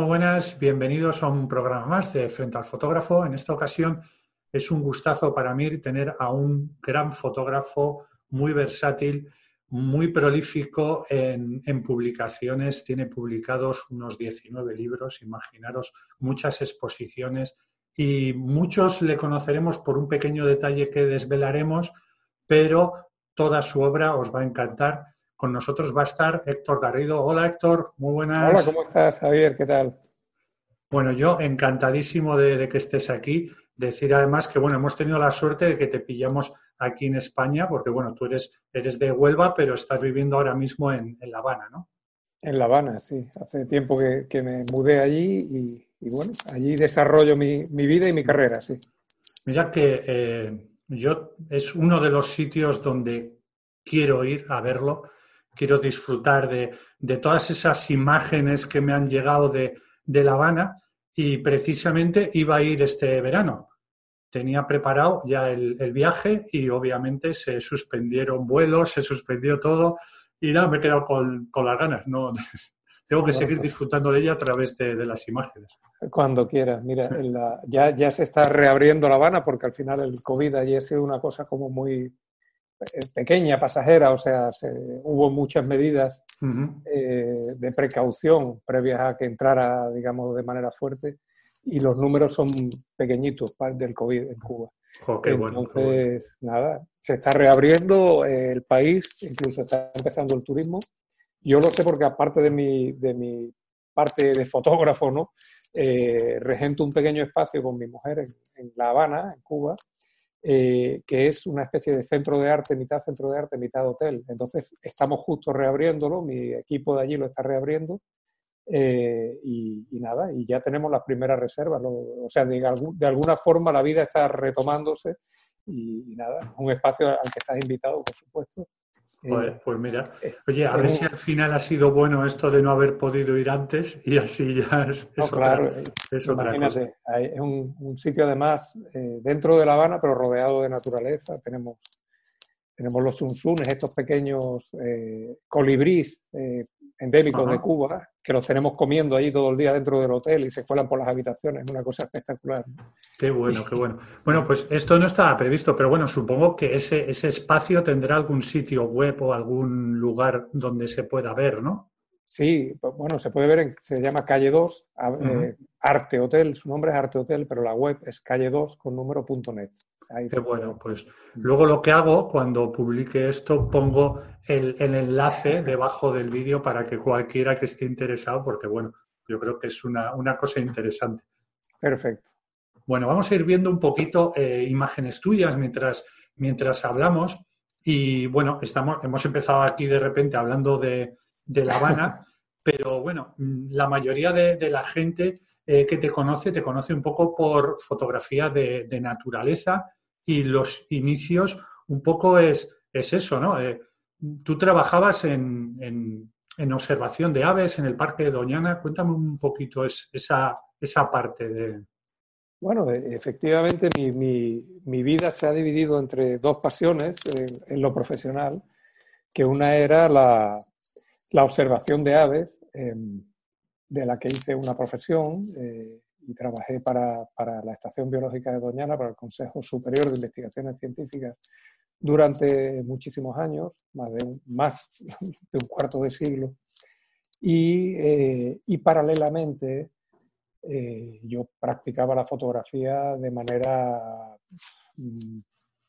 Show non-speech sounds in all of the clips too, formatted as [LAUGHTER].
muy buenas. Bienvenidos a un programa más de Frente al Fotógrafo. En esta ocasión es un gustazo para mí tener a un gran fotógrafo muy versátil, muy prolífico en, publicaciones. Tiene publicados unos 19 libros, imaginaros, muchas exposiciones y muchos le conoceremos por un pequeño detalle que desvelaremos, pero toda su obra os va a encantar. Con nosotros va a estar Héctor Garrido. Hola Héctor, muy buenas. Hola, ¿cómo estás Javier? ¿Qué tal? Bueno, yo encantadísimo de, que estés aquí. Decir además que, bueno, hemos tenido la suerte de que te pillamos aquí en España, porque, bueno, tú eres, eres de Huelva, pero estás viviendo ahora mismo en, La Habana, ¿no? En La Habana, sí. Hace tiempo que, me mudé allí y, bueno, allí desarrollo mi, vida y mi carrera, sí. Mira que eh, yo es uno de los sitios donde quiero ir a verlo quiero disfrutar de, todas esas imágenes que me han llegado de, La Habana y precisamente iba a ir este verano. Tenía preparado ya el, viaje y obviamente se suspendieron vuelos, se suspendió todo y nada, me he quedado con, las ganas. No, [LAUGHS] tengo que seguir disfrutando de ella a través de, las imágenes. Cuando quieras. Mira, ya, ya se está reabriendo La Habana porque al final el COVID allí ha sido una cosa como muy pequeña, pasajera, o sea, hubo muchas medidas eh, de precaución previas a que entrara, digamos, de manera fuerte y los números son pequeñitos del COVID en Cuba. Entonces, nada, se está reabriendo el país, incluso está empezando el turismo. Yo lo sé porque aparte de mi, de mi parte de fotógrafo, ¿no? Eh, regento un pequeño espacio con mi mujer en La Habana, en Cuba, eh, que es una especie de centro de arte, mitad centro de arte, mitad hotel. Entonces, estamos justo reabriéndolo, mi equipo de allí lo está reabriendo. Eh, y, nada, y ya tenemos las primeras reservas. o sea, de, alguna forma la vida está retomándose y, y, nada, un espacio al que estás invitado, por supuesto, pues, pues mira, oye, a ver si al final ha sido bueno esto de no haber podido ir antes y así ya [LAUGHS] es, claro, eh, es otra cosa. Es un, sitio además eh, dentro de La Habana, pero rodeado de naturaleza. Tenemos, tenemos los sunsunes, estos pequeños eh, colibrís eh, endémicos de Cuba, que los tenemos comiendo ahí todo el día dentro del hotel y se cuelan por las habitaciones. Es una cosa espectacular. Qué bueno, qué bueno. Bueno, pues esto no estaba previsto, pero bueno, supongo que ese, ese espacio tendrá algún sitio web o algún lugar donde se pueda ver, ¿no? Sí, pues, bueno, se puede ver, en, se llama Calle 2, eh, Arte Hotel, su nombre es Arte Hotel, pero la web es calle2 con número.net. Qué bueno, pues luego lo que hago cuando publique esto, pongo el, enlace debajo del vídeo para que cualquiera que esté interesado, porque bueno, yo creo que es una, cosa interesante. Perfecto. Bueno, vamos a ir viendo un poquito eh, imágenes tuyas mientras, mientras hablamos. Y bueno, estamos, hemos empezado aquí de repente hablando de, de La Habana, [LAUGHS] pero bueno, la mayoría de, la gente eh, que te conoce, te conoce un poco por fotografía de, naturaleza y los inicios un poco es, es eso, ¿no? Eh, tú trabajabas en, en, observación de aves en el Parque de Doñana. Cuéntame un poquito esa, esa parte de... Bueno, e, efectivamente mi, mi, vida se ha dividido entre dos pasiones en lo profesional, que una era la, la observación de aves, em, de la que hice una profesión eh, y trabajé para, la Estación Biológica de Doñana, para el Consejo Superior de Investigaciones Científicas, durante muchísimos años, más de un, más de un cuarto de siglo. Y, eh, paralelamente eh, yo practicaba la fotografía de manera mm,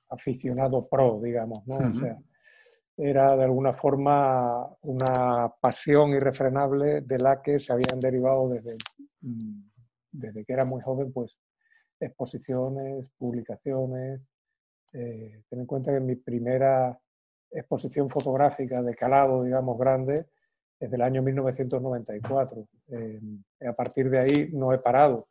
aficionado pro, digamos, ¿no? O sea, era de alguna forma una pasión irrefrenable de la que se habían derivado desde, mm, desde que era muy joven, pues exposiciones, publicaciones. Eh, ten en cuenta que mi primera exposición fotográfica de calado, digamos, grande, es del año 1994. Eh, a partir de ahí no he parado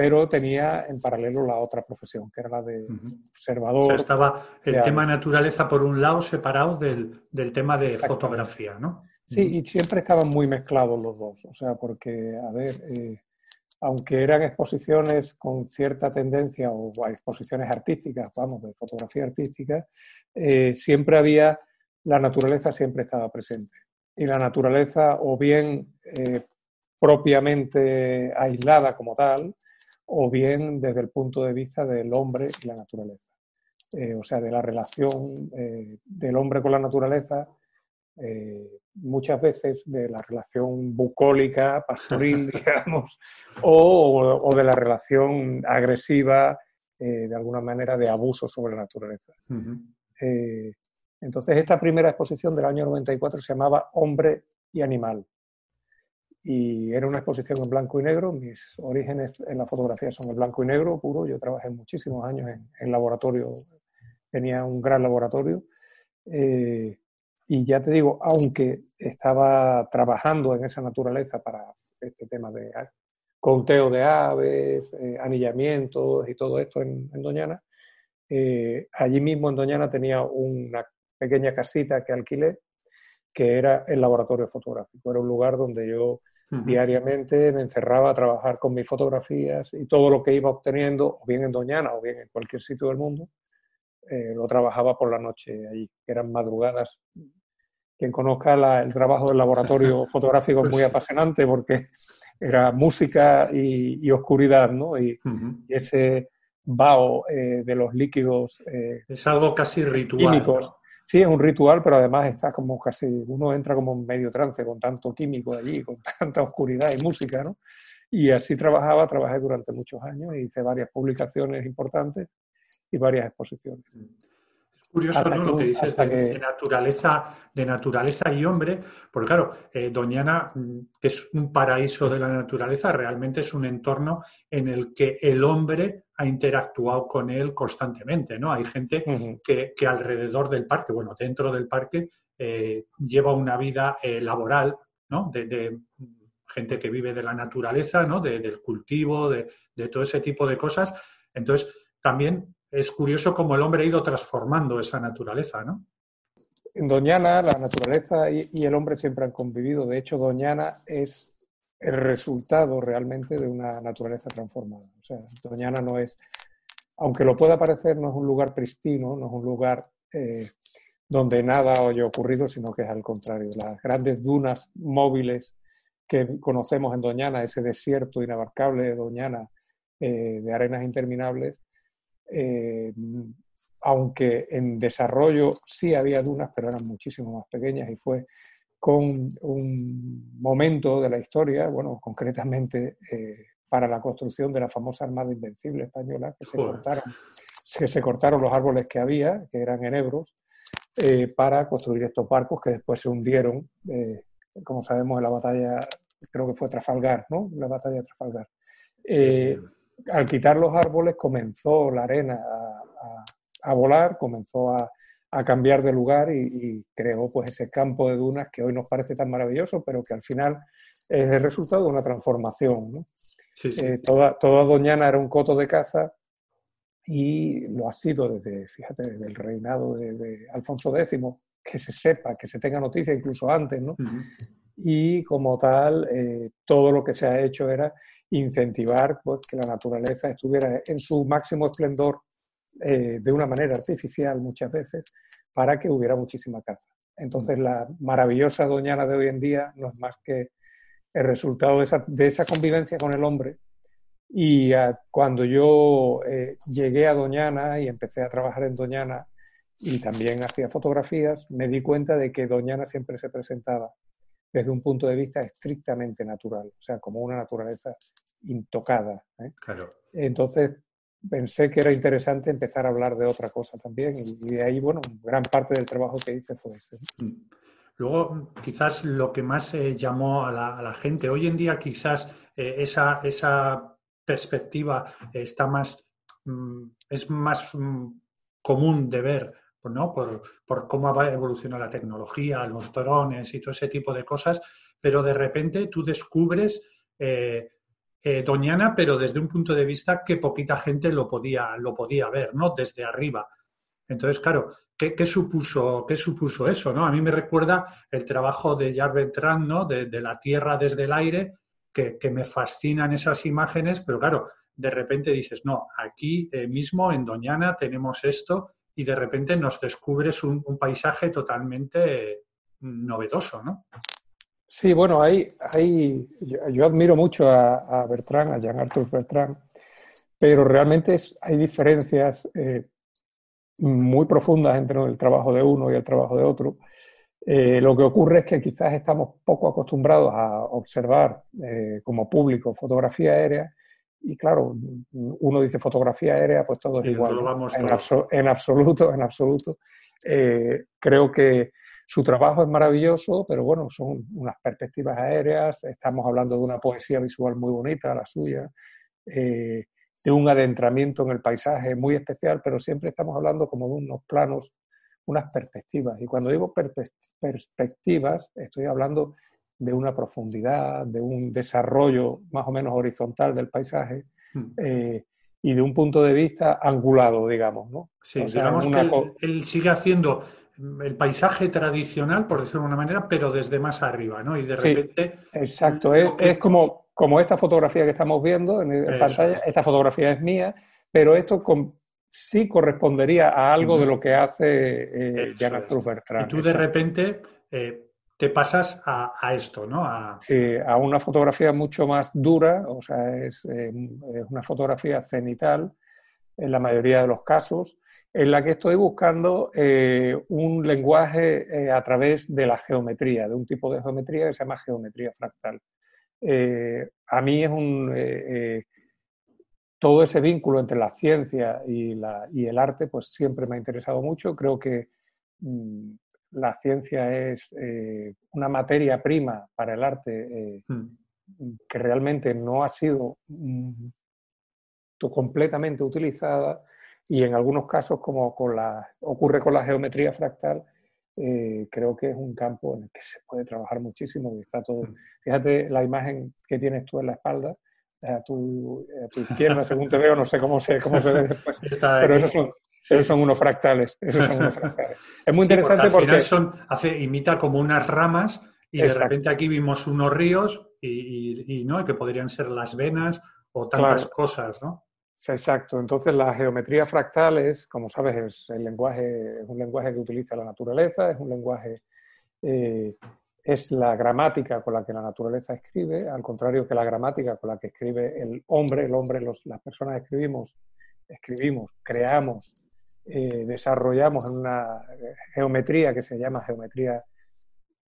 pero tenía en paralelo la otra profesión, que era la de observador. O sea, estaba el tema naturaleza por un lado separado del, del tema de fotografía, ¿no? Sí, y siempre estaban muy mezclados los dos, o sea, porque, a ver, eh, aunque eran exposiciones con cierta tendencia o, exposiciones artísticas, vamos, de fotografía artística, eh, siempre había, la naturaleza siempre estaba presente. Y la naturaleza o bien eh, propiamente aislada como tal, o bien desde el punto de vista del hombre y la naturaleza. Eh, o sea, de la relación del hombre con la naturaleza, eh, muchas veces de la relación bucólica, pastoril, [LAUGHS] digamos, o, de la relación agresiva, de alguna manera, de abuso sobre la naturaleza. entonces, esta primera exposición del año 94 se llamaba Hombre y Animal. Y era una exposición en blanco y negro. Mis orígenes en la fotografía son en blanco y negro puro. Yo trabajé muchísimos años en, en laboratorio tenía un gran laboratorio. Eh, y ya te digo, aunque estaba trabajando en esa naturaleza para este tema de conteo de aves, eh, anillamientos y todo esto en, Doñana, eh, allí mismo en Doñana tenía una pequeña casita que alquilé, que era el laboratorio fotográfico. Era un lugar donde yo diariamente me encerraba a trabajar con mis fotografías y todo lo que iba obteniendo, o bien en Doñana o bien en cualquier sitio del mundo, eh, lo trabajaba por la noche allí, eran madrugadas. Quien conozca el trabajo del laboratorio [LAUGHS] fotográfico es muy pues apasionante porque era música y, oscuridad, ¿no? Y, ese vaho eh, de los líquidos. Eh, es algo casi ritual. Químicos. Sí, es un ritual, pero además está como casi, uno entra como en medio trance con tanto químico allí, con [LAUGHS] tanta oscuridad y música, ¿no? Y así trabajaba, trabajé durante muchos años, hice varias publicaciones importantes y varias exposiciones. Es curioso lo que dices de, naturaleza, de naturaleza y hombre, porque claro, eh, Doñana mm, es un paraíso de la naturaleza, realmente es un entorno en el que el hombre ha interactuado con él constantemente, ¿no? Hay gente que, alrededor del parque, bueno, dentro del parque, eh, lleva una vida eh, laboral, ¿no? De, gente que vive de la naturaleza, ¿no? del cultivo, de, de, todo ese tipo de cosas. Entonces, también es curioso cómo el hombre ha ido transformando esa naturaleza, ¿no? En Doñana la naturaleza y, el hombre siempre han convivido. De hecho, Doñana es el resultado realmente de una naturaleza transformada. O sea, Doñana no es, aunque lo pueda parecer, no es un lugar pristino, no es un lugar eh, donde nada haya ocurrido, sino que es al contrario. Las grandes dunas móviles que conocemos en Doñana, ese desierto inabarcable de Doñana, eh, de arenas interminables, eh, aunque en desarrollo sí había dunas, pero eran muchísimo más pequeñas y fue con un momento de la historia, bueno, concretamente eh, para la construcción de la famosa Armada Invencible española, que se, cortaron, que se cortaron los árboles que había, que eran enebros, eh, para construir estos barcos que después se hundieron, como sabemos, en la batalla, creo que fue Trafalgar, ¿no? La batalla de Trafalgar al quitar los árboles comenzó la arena a, volar, comenzó a, cambiar de lugar y, creó pues ese campo de dunas que hoy nos parece tan maravilloso, pero que al final es el resultado de una transformación. Eh, toda, toda Doñana era un coto de caza y lo ha sido desde, fíjate, desde el reinado de, Alfonso X, que se sepa, que se tenga noticia incluso antes, ¿no? Y como tal eh, todo lo que se ha hecho era incentivar pues, que la naturaleza estuviera en su máximo esplendor eh, de una manera artificial muchas veces para que hubiera muchísima caza. Entonces la maravillosa Doñana de hoy en día no es más que el resultado de esa, convivencia con el hombre. Y cuando yo eh, llegué a Doñana y empecé a trabajar en Doñana y también hacía fotografías, me di cuenta de que Doñana siempre se presentaba desde un punto de vista estrictamente natural, o sea, como una naturaleza intocada. ¿eh? Claro. Entonces pensé que era interesante empezar a hablar de otra cosa también y, de ahí, bueno, gran parte del trabajo que hice fue ese. Mm. Luego, quizás lo que más eh, llamó a la, gente, hoy en día quizás eh, esa, esa, perspectiva está más, mm, es más mm, común de ver ¿no? por, por cómo va a evolucionar la tecnología, los drones y todo ese tipo de cosas, pero de repente tú descubres eh, eh, Doñana, pero desde un punto de vista que poquita gente lo podía, lo podía ver, ¿no? Desde arriba. Entonces, claro, ¿qué, supuso, qué supuso eso? ¿no? A mí me recuerda el trabajo de Jar Bertrand, ¿no? De, la Tierra desde el aire, que, me fascinan esas imágenes, pero claro, de repente dices, no, aquí eh, mismo en Doñana tenemos esto y de repente nos descubres un, paisaje totalmente novedoso, ¿no? Sí, bueno, hay, yo, admiro mucho a, Bertrand, a Jean-Arthur Bertrand, pero realmente hay diferencias eh, muy profundas entre el trabajo de uno y el trabajo de otro. Eh, lo que ocurre es que quizás estamos poco acostumbrados a observar eh, como público fotografía aérea y claro, uno dice fotografía aérea, pues todo es igual. En, absoluto, en absoluto. Eh, creo que su trabajo es maravilloso, pero bueno, son unas perspectivas aéreas, estamos hablando de una poesía visual muy bonita, la suya, de un adentramiento en el paisaje muy especial, pero siempre estamos hablando como de unos planos unas perspectivas. Y cuando digo perspectivas, estoy hablando de una profundidad, de un desarrollo más o menos horizontal del paisaje hmm. eh, y de un punto de vista angulado, digamos. ¿no? Sí, digamos que él, sigue haciendo el paisaje tradicional, por decirlo de una manera, pero desde más arriba, ¿no? Y de repente... exacto, es, como, como esta fotografía que estamos viendo en, pantalla, esta fotografía es mía, pero esto con, sí correspondería a algo de lo que hace eh, Jana Y tú de repente eh, te pasas a, esto, ¿no? A... Sí, a una fotografía mucho más dura, o sea, es, eh, es, una fotografía cenital en la mayoría de los casos, en la que estoy buscando un lenguaje a través de la geometría, de un tipo de geometría que se llama geometría fractal. a mí es un todo ese vínculo entre la ciencia y, el arte, pues siempre me ha interesado mucho. Creo que mm, la ciencia es eh, una materia prima para el arte eh, hmm. que realmente no ha sido mm, completamente utilizada y en algunos casos, como con la, ocurre con la geometría fractal, eh, creo que es un campo en el que se puede trabajar muchísimo. está todo, hmm. fíjate la imagen que tienes tú en la espalda, a tu, izquierda, según te veo, no sé cómo se, cómo se ve después. [LAUGHS] pero esos son, son, unos fractales. Esos son unos fractales. Es muy interesante porque. son, hace, imita como unas ramas y de repente aquí vimos unos ríos y, ¿no? que podrían ser las venas o tantas cosas, ¿no? Exacto. Entonces, la geometría fractal es, como sabes, es, el lenguaje, es un lenguaje que utiliza la naturaleza, es un lenguaje eh, es la gramática con la que la naturaleza escribe, al contrario que la gramática con la que escribe el hombre, el hombre, las personas escribimos, escribimos, creamos, eh, desarrollamos en una geometría que se llama geometría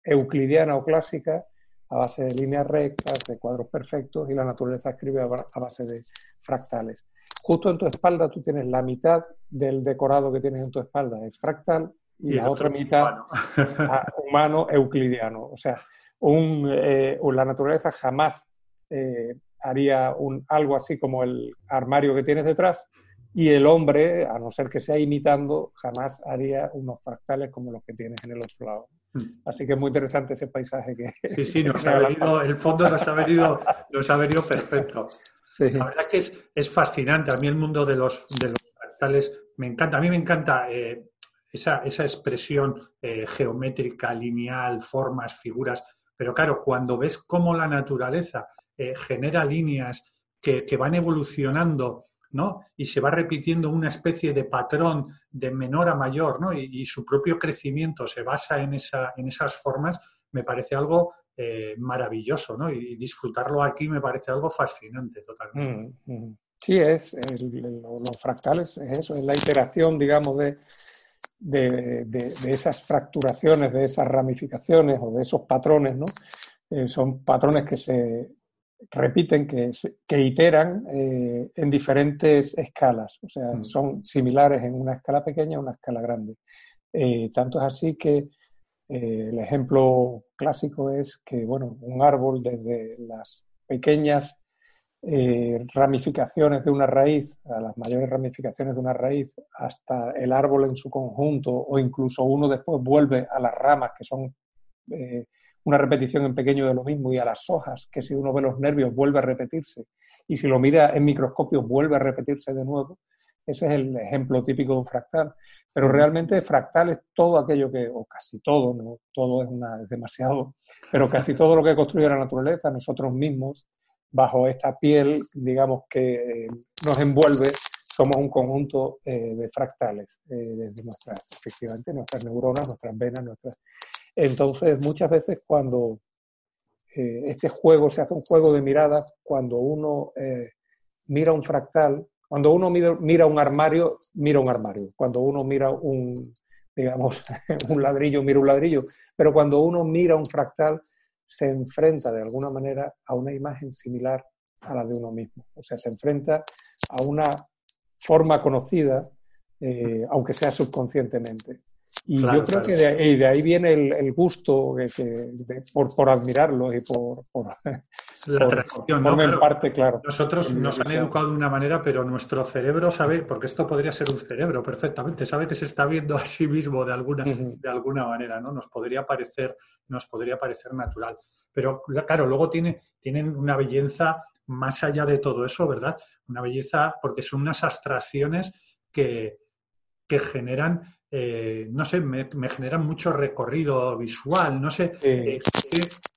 euclidiana o clásica, a base de líneas rectas, de cuadros perfectos, y la naturaleza escribe a base de fractales. Justo en tu espalda tú tienes la mitad del decorado que tienes en tu espalda, es fractal, y, la otra mitad [LAUGHS] humano. euclidiano. O sea, un, eh, la naturaleza jamás eh, haría un, algo así como el armario que tienes detrás y el hombre, a no ser que sea imitando, jamás haría unos fractales como los que tienes en el otro lado. Hmm. Así que es muy interesante ese paisaje que... Sí, sí, [LAUGHS] nos ha venido, el fondo nos ha venido, nos ha venido perfecto. La verdad que es, es, fascinante. A mí el mundo de los, de los fractales me encanta. A mí me encanta eh, esa, expresión eh, geométrica, lineal, formas, figuras. Pero claro, cuando ves cómo la naturaleza eh, genera líneas que, van evolucionando ¿no? y se va repitiendo una especie de patrón de menor a mayor ¿no? y, su propio crecimiento se basa en, esa, en esas formas, me parece algo eh, maravilloso. ¿no? Y, disfrutarlo aquí me parece algo fascinante totalmente. Mm, mm. Sí, es, los fractales, es eso, es la iteración, digamos, de, de, esas fracturaciones, de esas ramificaciones o de esos patrones, ¿no? Eh, son patrones que se repiten, que, que iteran eh, en diferentes escalas, o sea, mm. son similares en una escala pequeña a una escala grande. Eh, tanto es así que el ejemplo clásico es que, bueno, un árbol desde las pequeñas eh, ramificaciones de una raíz, a las mayores ramificaciones de una raíz, hasta el árbol en su conjunto, o incluso uno después vuelve a las ramas, que son eh, una repetición en pequeño de lo mismo, y a las hojas, que si uno ve los nervios vuelve a repetirse, y si lo mira en microscopio vuelve a repetirse de nuevo. Ese es el ejemplo típico de un fractal. Pero realmente fractal es todo aquello que, o casi todo, no todo es, una, demasiado, pero casi todo lo que construye la naturaleza, nosotros mismos, bajo esta piel, digamos, que eh, nos envuelve, somos un conjunto eh, de fractales, eh, desde nuestras, efectivamente, nuestras neuronas, nuestras venas, nuestras... Entonces, muchas veces cuando este juego se hace un juego de miradas cuando uno mira un fractal, cuando uno mira, un armario, mira un armario, cuando uno mira un, digamos, [LAUGHS] un ladrillo, mira un ladrillo, pero cuando uno mira un fractal, se enfrenta de alguna manera a una imagen similar a la de uno mismo. O sea, se enfrenta a una forma conocida, eh, aunque sea subconscientemente. Y yo creo que de, ahí viene el, gusto por, admirarlo y por, la tradición, ¿no? parte, claro. Nosotros nos han educado de una manera, pero nuestro cerebro sabe, porque esto podría ser un cerebro perfectamente, sabe que se está viendo a sí mismo de alguna, de alguna manera, ¿no? Nos podría parecer, nos podría parecer natural. Pero claro, luego tiene, tienen una belleza más allá de todo eso, ¿verdad? Una belleza, porque son unas abstracciones que, que generan eh, no sé, me, me, generan mucho recorrido visual, no sé, eh,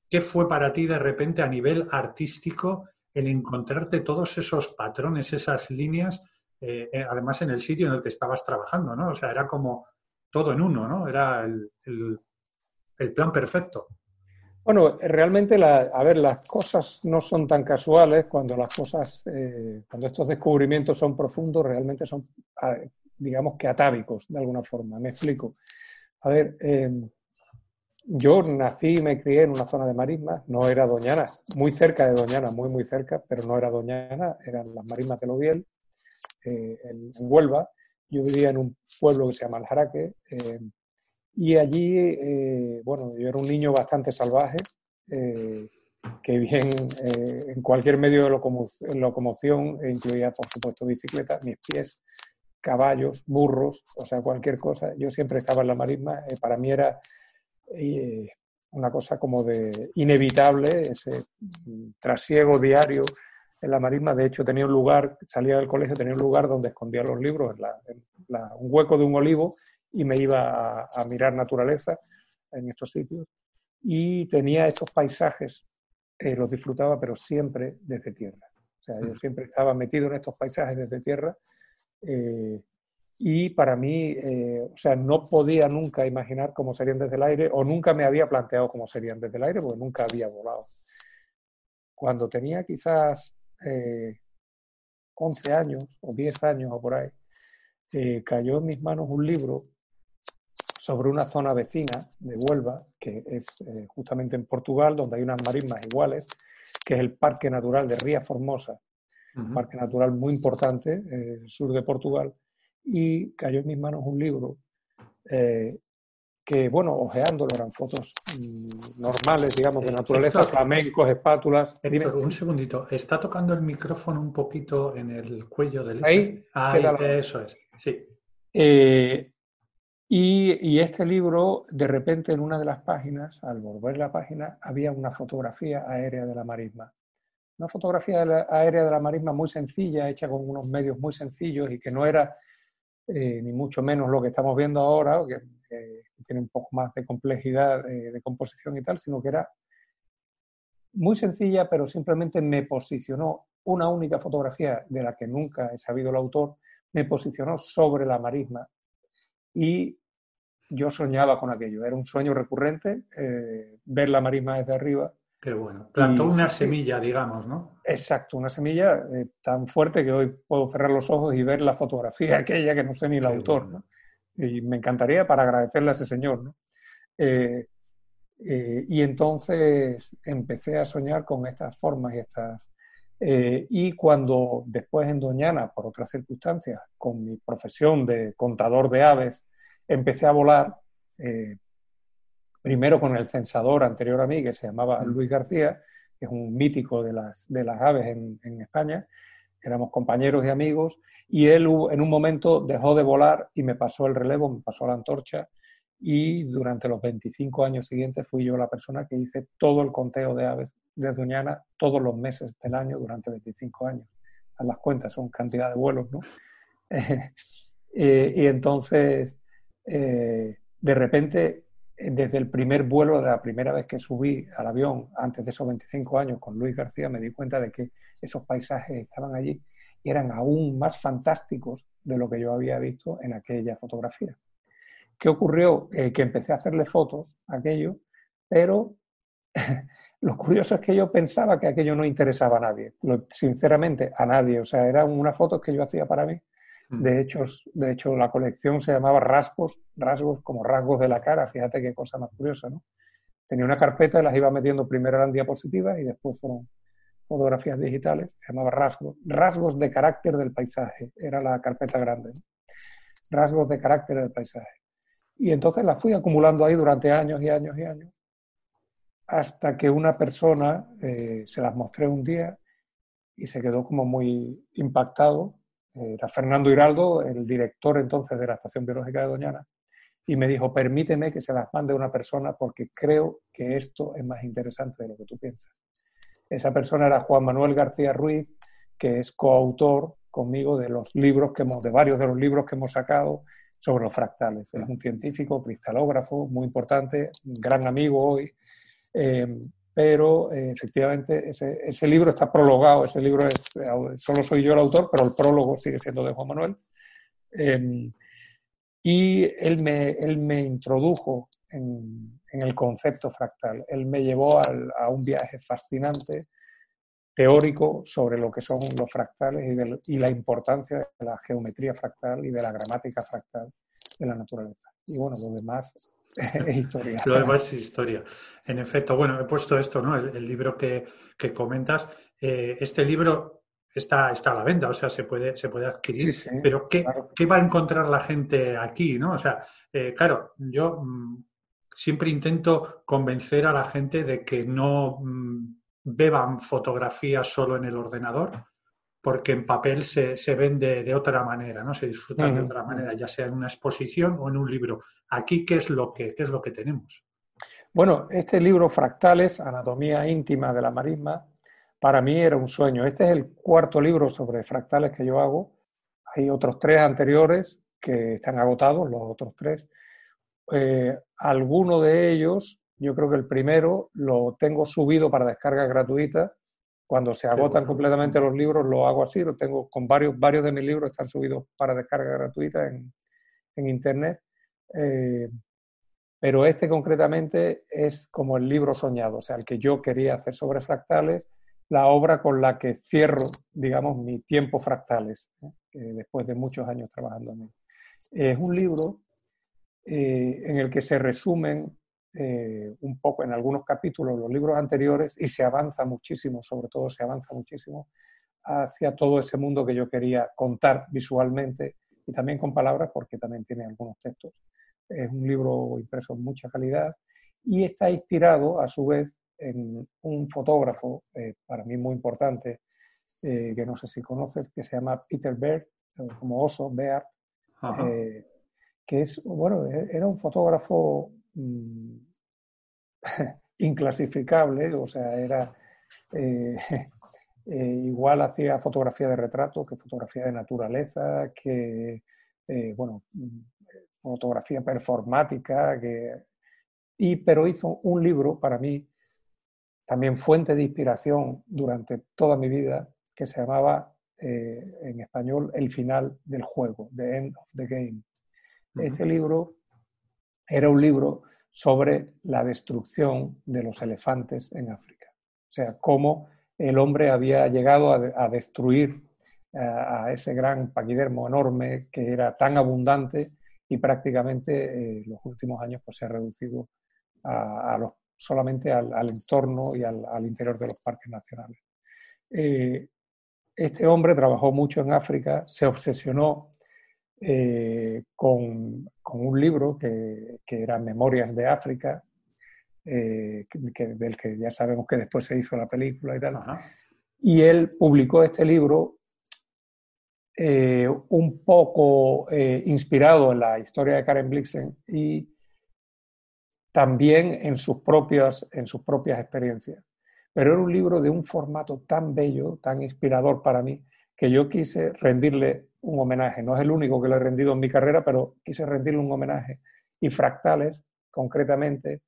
¿qué, fue para ti de repente a nivel artístico el encontrarte todos esos patrones, esas líneas, eh, además en el sitio en el que estabas trabajando, ¿no? O sea, era como todo en uno, ¿no? Era el, plan perfecto. Bueno, realmente, a ver, las cosas no son tan casuales cuando las cosas, cuando estos descubrimientos son profundos, realmente son digamos que atávicos, de alguna forma. Me explico. A ver, eh, yo nací y me crié en una zona de marismas, no era Doñana, muy cerca de Doñana, muy, muy cerca, pero no era Doñana, eran las marismas de Lodiel, eh, en, Huelva. Yo vivía en un pueblo que se llama El Jaraque, eh, y allí, bueno, yo era un niño bastante salvaje, que bien en cualquier medio de locomoción, incluía, por supuesto, bicicleta, mis pies caballos, burros, o sea, cualquier cosa. Yo siempre estaba en la marisma, eh, para mí era eh, una cosa como de inevitable, ese trasiego diario en la marisma. De hecho, tenía un lugar, salía del colegio, tenía un lugar donde escondía los libros, en, un hueco de un olivo, y me iba a, mirar naturaleza en estos sitios. Y tenía estos paisajes, eh, los disfrutaba, pero siempre desde tierra. O sea, yo mm. siempre estaba metido en estos paisajes desde tierra eh, y para mí, eh, o sea, no podía nunca imaginar cómo serían desde el aire o nunca me había planteado cómo serían desde el aire porque nunca había volado. Cuando tenía quizás 11 eh, años o 10 años o por ahí, cayó en mis manos un libro sobre una zona vecina de Huelva, que es justamente en Portugal, donde hay unas marismas iguales, que es el Parque Natural de Ría Formosa, un parque natural muy importante, eh, sur de Portugal, y cayó en mis manos un libro eh, que, bueno, ojeándolo, eran fotos mm, normales, digamos, de naturaleza, flamencos, espátulas. un segundito, está tocando el micrófono un poquito en el cuello del... Ahí, Ahí eso es, sí. Eh, y, y, este libro, de repente, en una de las páginas, al volver la página, había una fotografía aérea de la marisma. Una fotografía aérea de la marisma muy sencilla, hecha con unos medios muy sencillos y que no era eh, ni mucho menos lo que estamos viendo ahora, que, tiene un poco más de complejidad eh, de composición y tal, sino que era muy sencilla, pero simplemente me posicionó una única fotografía de la que nunca he sabido el autor, me posicionó sobre la marisma y yo soñaba con aquello. Era un sueño recurrente, eh, ver la marisma desde arriba Qué bueno. Plantó una semilla, digamos, ¿no? Exacto, una semilla eh, tan fuerte que hoy puedo cerrar los ojos y ver la fotografía [LAUGHS] aquella que no sé ni el autor, ¿no? Y me encantaría para agradecerle a ese señor, ¿no? Eh, eh, y entonces empecé a soñar con estas formas y estas... y cuando después en Doñana, por otras circunstancias, con mi profesión de contador de aves, empecé a volar, primero con el censador anterior a mí, que se llamaba. Luis García, que es un mítico de las, de las aves en, en España. Éramos compañeros y amigos, y él en un momento dejó de volar y me pasó el relevo, me pasó la antorcha, y durante los 25 años siguientes fui yo la persona que hice todo el conteo de aves de Doñana todos los meses del año durante 25 años. A las cuentas son cantidad de vuelos, ¿no? [LAUGHS] Eh, y entonces, eh, de repente, desde el primer vuelo, de la primera vez que subí al avión, antes de esos 25 años, con Luis García, me di cuenta de que esos paisajes estaban allí y eran aún más fantásticos de lo que yo había visto en aquella fotografía. ¿Qué ocurrió? Eh, que empecé a hacerle fotos a aquello, pero [LAUGHS] lo curioso es que yo pensaba que aquello no interesaba a nadie, sinceramente a nadie, o sea, eran unas fotos que yo hacía para mí. Mm. De hecho, de hecho, la colección se llamaba Rasgos, rasgos como rasgos de la cara, fíjate qué cosa más curiosa, ¿no? Tenía una carpeta y las iba metiendo, primero eran diapositivas y después fueron fotografías digitales, se llamaba Rasgos, Rasgos de carácter del paisaje, era la carpeta grande, Rasgos de carácter del paisaje. Y entonces las fui acumulando ahí durante años y años y años, hasta que una persona eh, se las mostré un día y se quedó como muy impactado. Era Fernando Hiraldo, el director entonces de la Estación Biológica de Doñana, y me dijo, permíteme que se las mande a una persona porque creo que esto es más interesante de lo que tú piensas. Esa persona era Juan Manuel García Ruiz, que es coautor conmigo de los libros que hemos, de varios de los libros que hemos sacado sobre los fractales. Es un científico, cristalógrafo, muy importante, un gran amigo hoy. Eh, pero eh, efectivamente ese, ese, libro está prologado, ese libro es, solo soy yo el autor, pero el prólogo sigue siendo de Juan Manuel. Eh, y él me, él me introdujo en, en, el concepto fractal. Él me llevó al, a un viaje fascinante, teórico, sobre lo que son los fractales y, y, la importancia de la geometría fractal y de la gramática fractal de la naturaleza. Y bueno, lo demás [LAUGHS] [LAUGHS] historia. lo demás es historia. En efecto, bueno, he puesto esto, ¿no? El, libro que, que comentas. Eh, este libro está, está a la venta, o sea, se puede, se puede adquirir. pero ¿qué, ¿qué, va a encontrar la gente aquí? ¿no? O sea, eh, claro, yo mm, siempre intento convencer a la gente de que no mm, beban fotografías solo en el ordenador, porque en papel se, se vende de otra manera, ¿no? Se disfrutan de otra manera, ya sea en una exposición o en un libro. Aquí, ¿qué es lo que, qué es lo que tenemos? Bueno, este libro Fractales, Anatomía íntima de la marisma, para mí era un sueño. Este es el cuarto libro sobre fractales que yo hago. Hay otros tres anteriores que están agotados, los otros tres. Eh, alguno de ellos, yo creo que el primero lo tengo subido para descarga gratuita. Cuando se agotan completamente los libros, lo hago así. Lo tengo con varios, varios de mis libros están subidos para descarga gratuita en, en internet. Eh, pero este concretamente es como el libro soñado, o sea, el que yo quería hacer sobre fractales la obra con la que cierro, digamos, mi tiempo fractales, después de muchos años trabajando en él. Es un libro eh, en el que se resumen eh, un poco en algunos capítulos los libros anteriores y se avanza muchísimo, sobre todo se avanza muchísimo hacia todo ese mundo que yo quería contar visualmente y también con palabras, porque también tiene algunos textos. Es un libro impreso en mucha calidad y está inspirado, a su vez, en un fotógrafo, eh, para mí muy importante, eh, que no sé si conoces, que se llama Peter Bear, como oso, Bear, que es, bueno, e-, era un fotógrafo mm, [LAUGHS] inclasificable, o sea, era [LAUGHS] igual hacía fotografía de retrato que fotografía de naturaleza, que, bueno, mm, fotografía performática, que, y, pero hizo un libro para mí también fuente de inspiración durante toda mi vida, que se llamaba eh, en español El final del juego, The End of the Game. Este libro era un libro sobre la destrucción de los elefantes en África. O sea, cómo el hombre había llegado a, destruir eh, a, ese gran paquidermo enorme que era tan abundante y prácticamente en eh, los últimos años pues, se ha reducido a, solamente al, entorno y al, interior de los parques nacionales. Eh, este hombre trabajó mucho en África, se obsesionó eh, con, un libro que, era Memorias de África, eh, del que ya sabemos que después se hizo la película y tal. Y él publicó este libro un poco inspirado en la historia de Karen Blixen y también en sus, propias, en sus propias experiencias. Pero era un libro de un formato tan bello, tan inspirador para mí, que yo quise rendirle un homenaje. No es el único que le he rendido en mi carrera, pero quise rendirle un homenaje. Y Fractales, concretamente,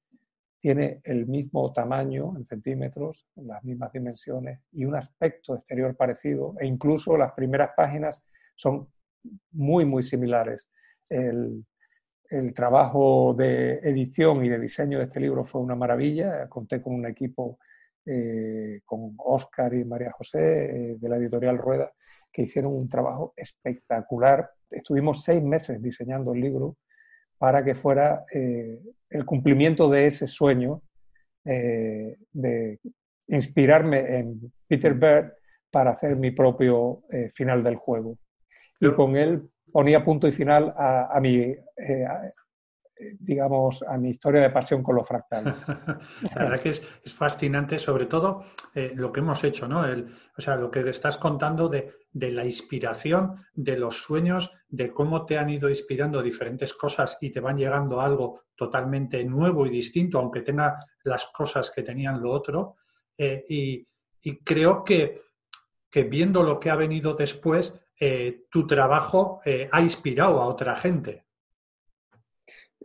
tiene el mismo tamaño en centímetros, las mismas dimensiones y un aspecto exterior parecido. E incluso las primeras páginas son muy, muy similares. El, el trabajo de edición y de diseño de este libro fue una maravilla. Conté con un equipo eh, con Oscar y María José eh, de la editorial Rueda, que hicieron un trabajo espectacular. Estuvimos seis meses diseñando el libro para que fuera eh, el cumplimiento de ese sueño de inspirarme en Peter Bird para hacer mi propio final del juego. Y con él ponía punto y final a, mi, digamos, a mi historia de pasión con los fractales. [LAUGHS] la verdad que es, fascinante, sobre todo eh, lo que hemos hecho, ¿no? El, o sea, lo que estás contando de, la inspiración, de los sueños, de cómo te han ido inspirando diferentes cosas y te van llegando algo totalmente nuevo y distinto, aunque tenga las cosas que tenían lo otro. Eh, y, creo que, que, viendo lo que ha venido después, eh, tu trabajo ha inspirado a otra gente.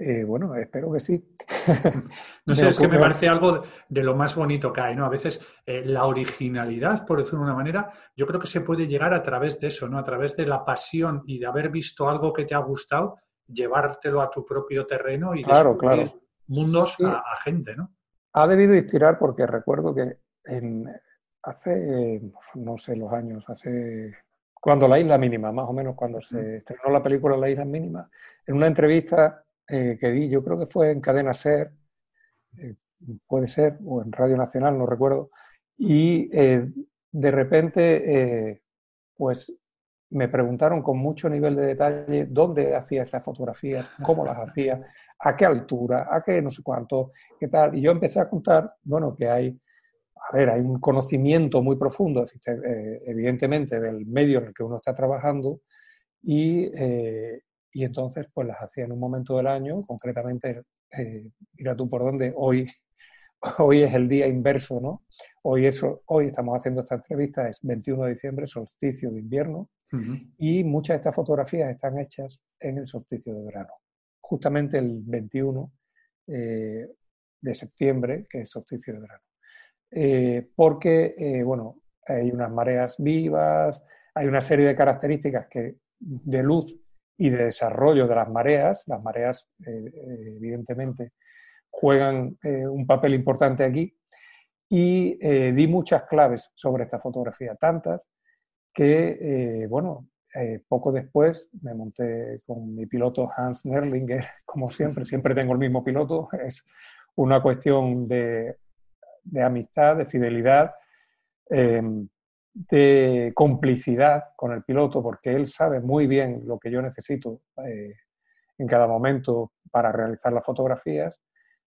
Eh, bueno, espero que sí. [LAUGHS] no [LAUGHS] sé, es que me parece algo de lo más bonito que hay, ¿no? A veces eh, la originalidad, por decirlo de una manera, yo creo que se puede llegar a través de eso, ¿no? A través de la pasión y de haber visto algo que te ha gustado, llevártelo a tu propio terreno y claro, claro. mundos a, gente, ¿no? Ha debido inspirar porque recuerdo que en, hace, no sé los años, hace cuando la isla mínima, más o menos cuando se estrenó la película La isla mínima, en una entrevista eh, que di, yo creo que fue en Cadena Ser, eh, puede ser, o en Radio Nacional, no recuerdo, y eh, de repente, pues me preguntaron con mucho nivel de detalle dónde hacía estas fotografías, cómo las hacía, a qué altura, a qué no sé cuánto, qué tal. Y yo empecé a contar, bueno, que hay, a ver, hay un conocimiento muy profundo, evidentemente, del medio en el que uno está trabajando y, y entonces pues las hacía en un momento del año, concretamente, eh, mira tú por dónde, hoy, [LAUGHS] hoy es el día inverso, ¿no? Hoy, eso, hoy estamos haciendo esta entrevista, es 21 de diciembre, solsticio de invierno, y muchas de estas fotografías están hechas en el solsticio de verano, justamente el 21 eh, de septiembre, que es solsticio de verano. Eh, porque, bueno, hay unas mareas vivas, hay una serie de características que, de luz y de desarrollo de las mareas. Las mareas, eh, eh, evidentemente, juegan eh, un papel importante aquí. Y di muchas claves sobre esta fotografía, tantas que, bueno, poco después me monté con mi piloto Hans Nerlinger, [LAUGHS] como siempre, siempre tengo el mismo piloto, [LAUGHS] es una cuestión de, de amistad, de fidelidad de complicidad con el piloto, porque él sabe muy bien lo que yo necesito eh, en cada momento para realizar las fotografías,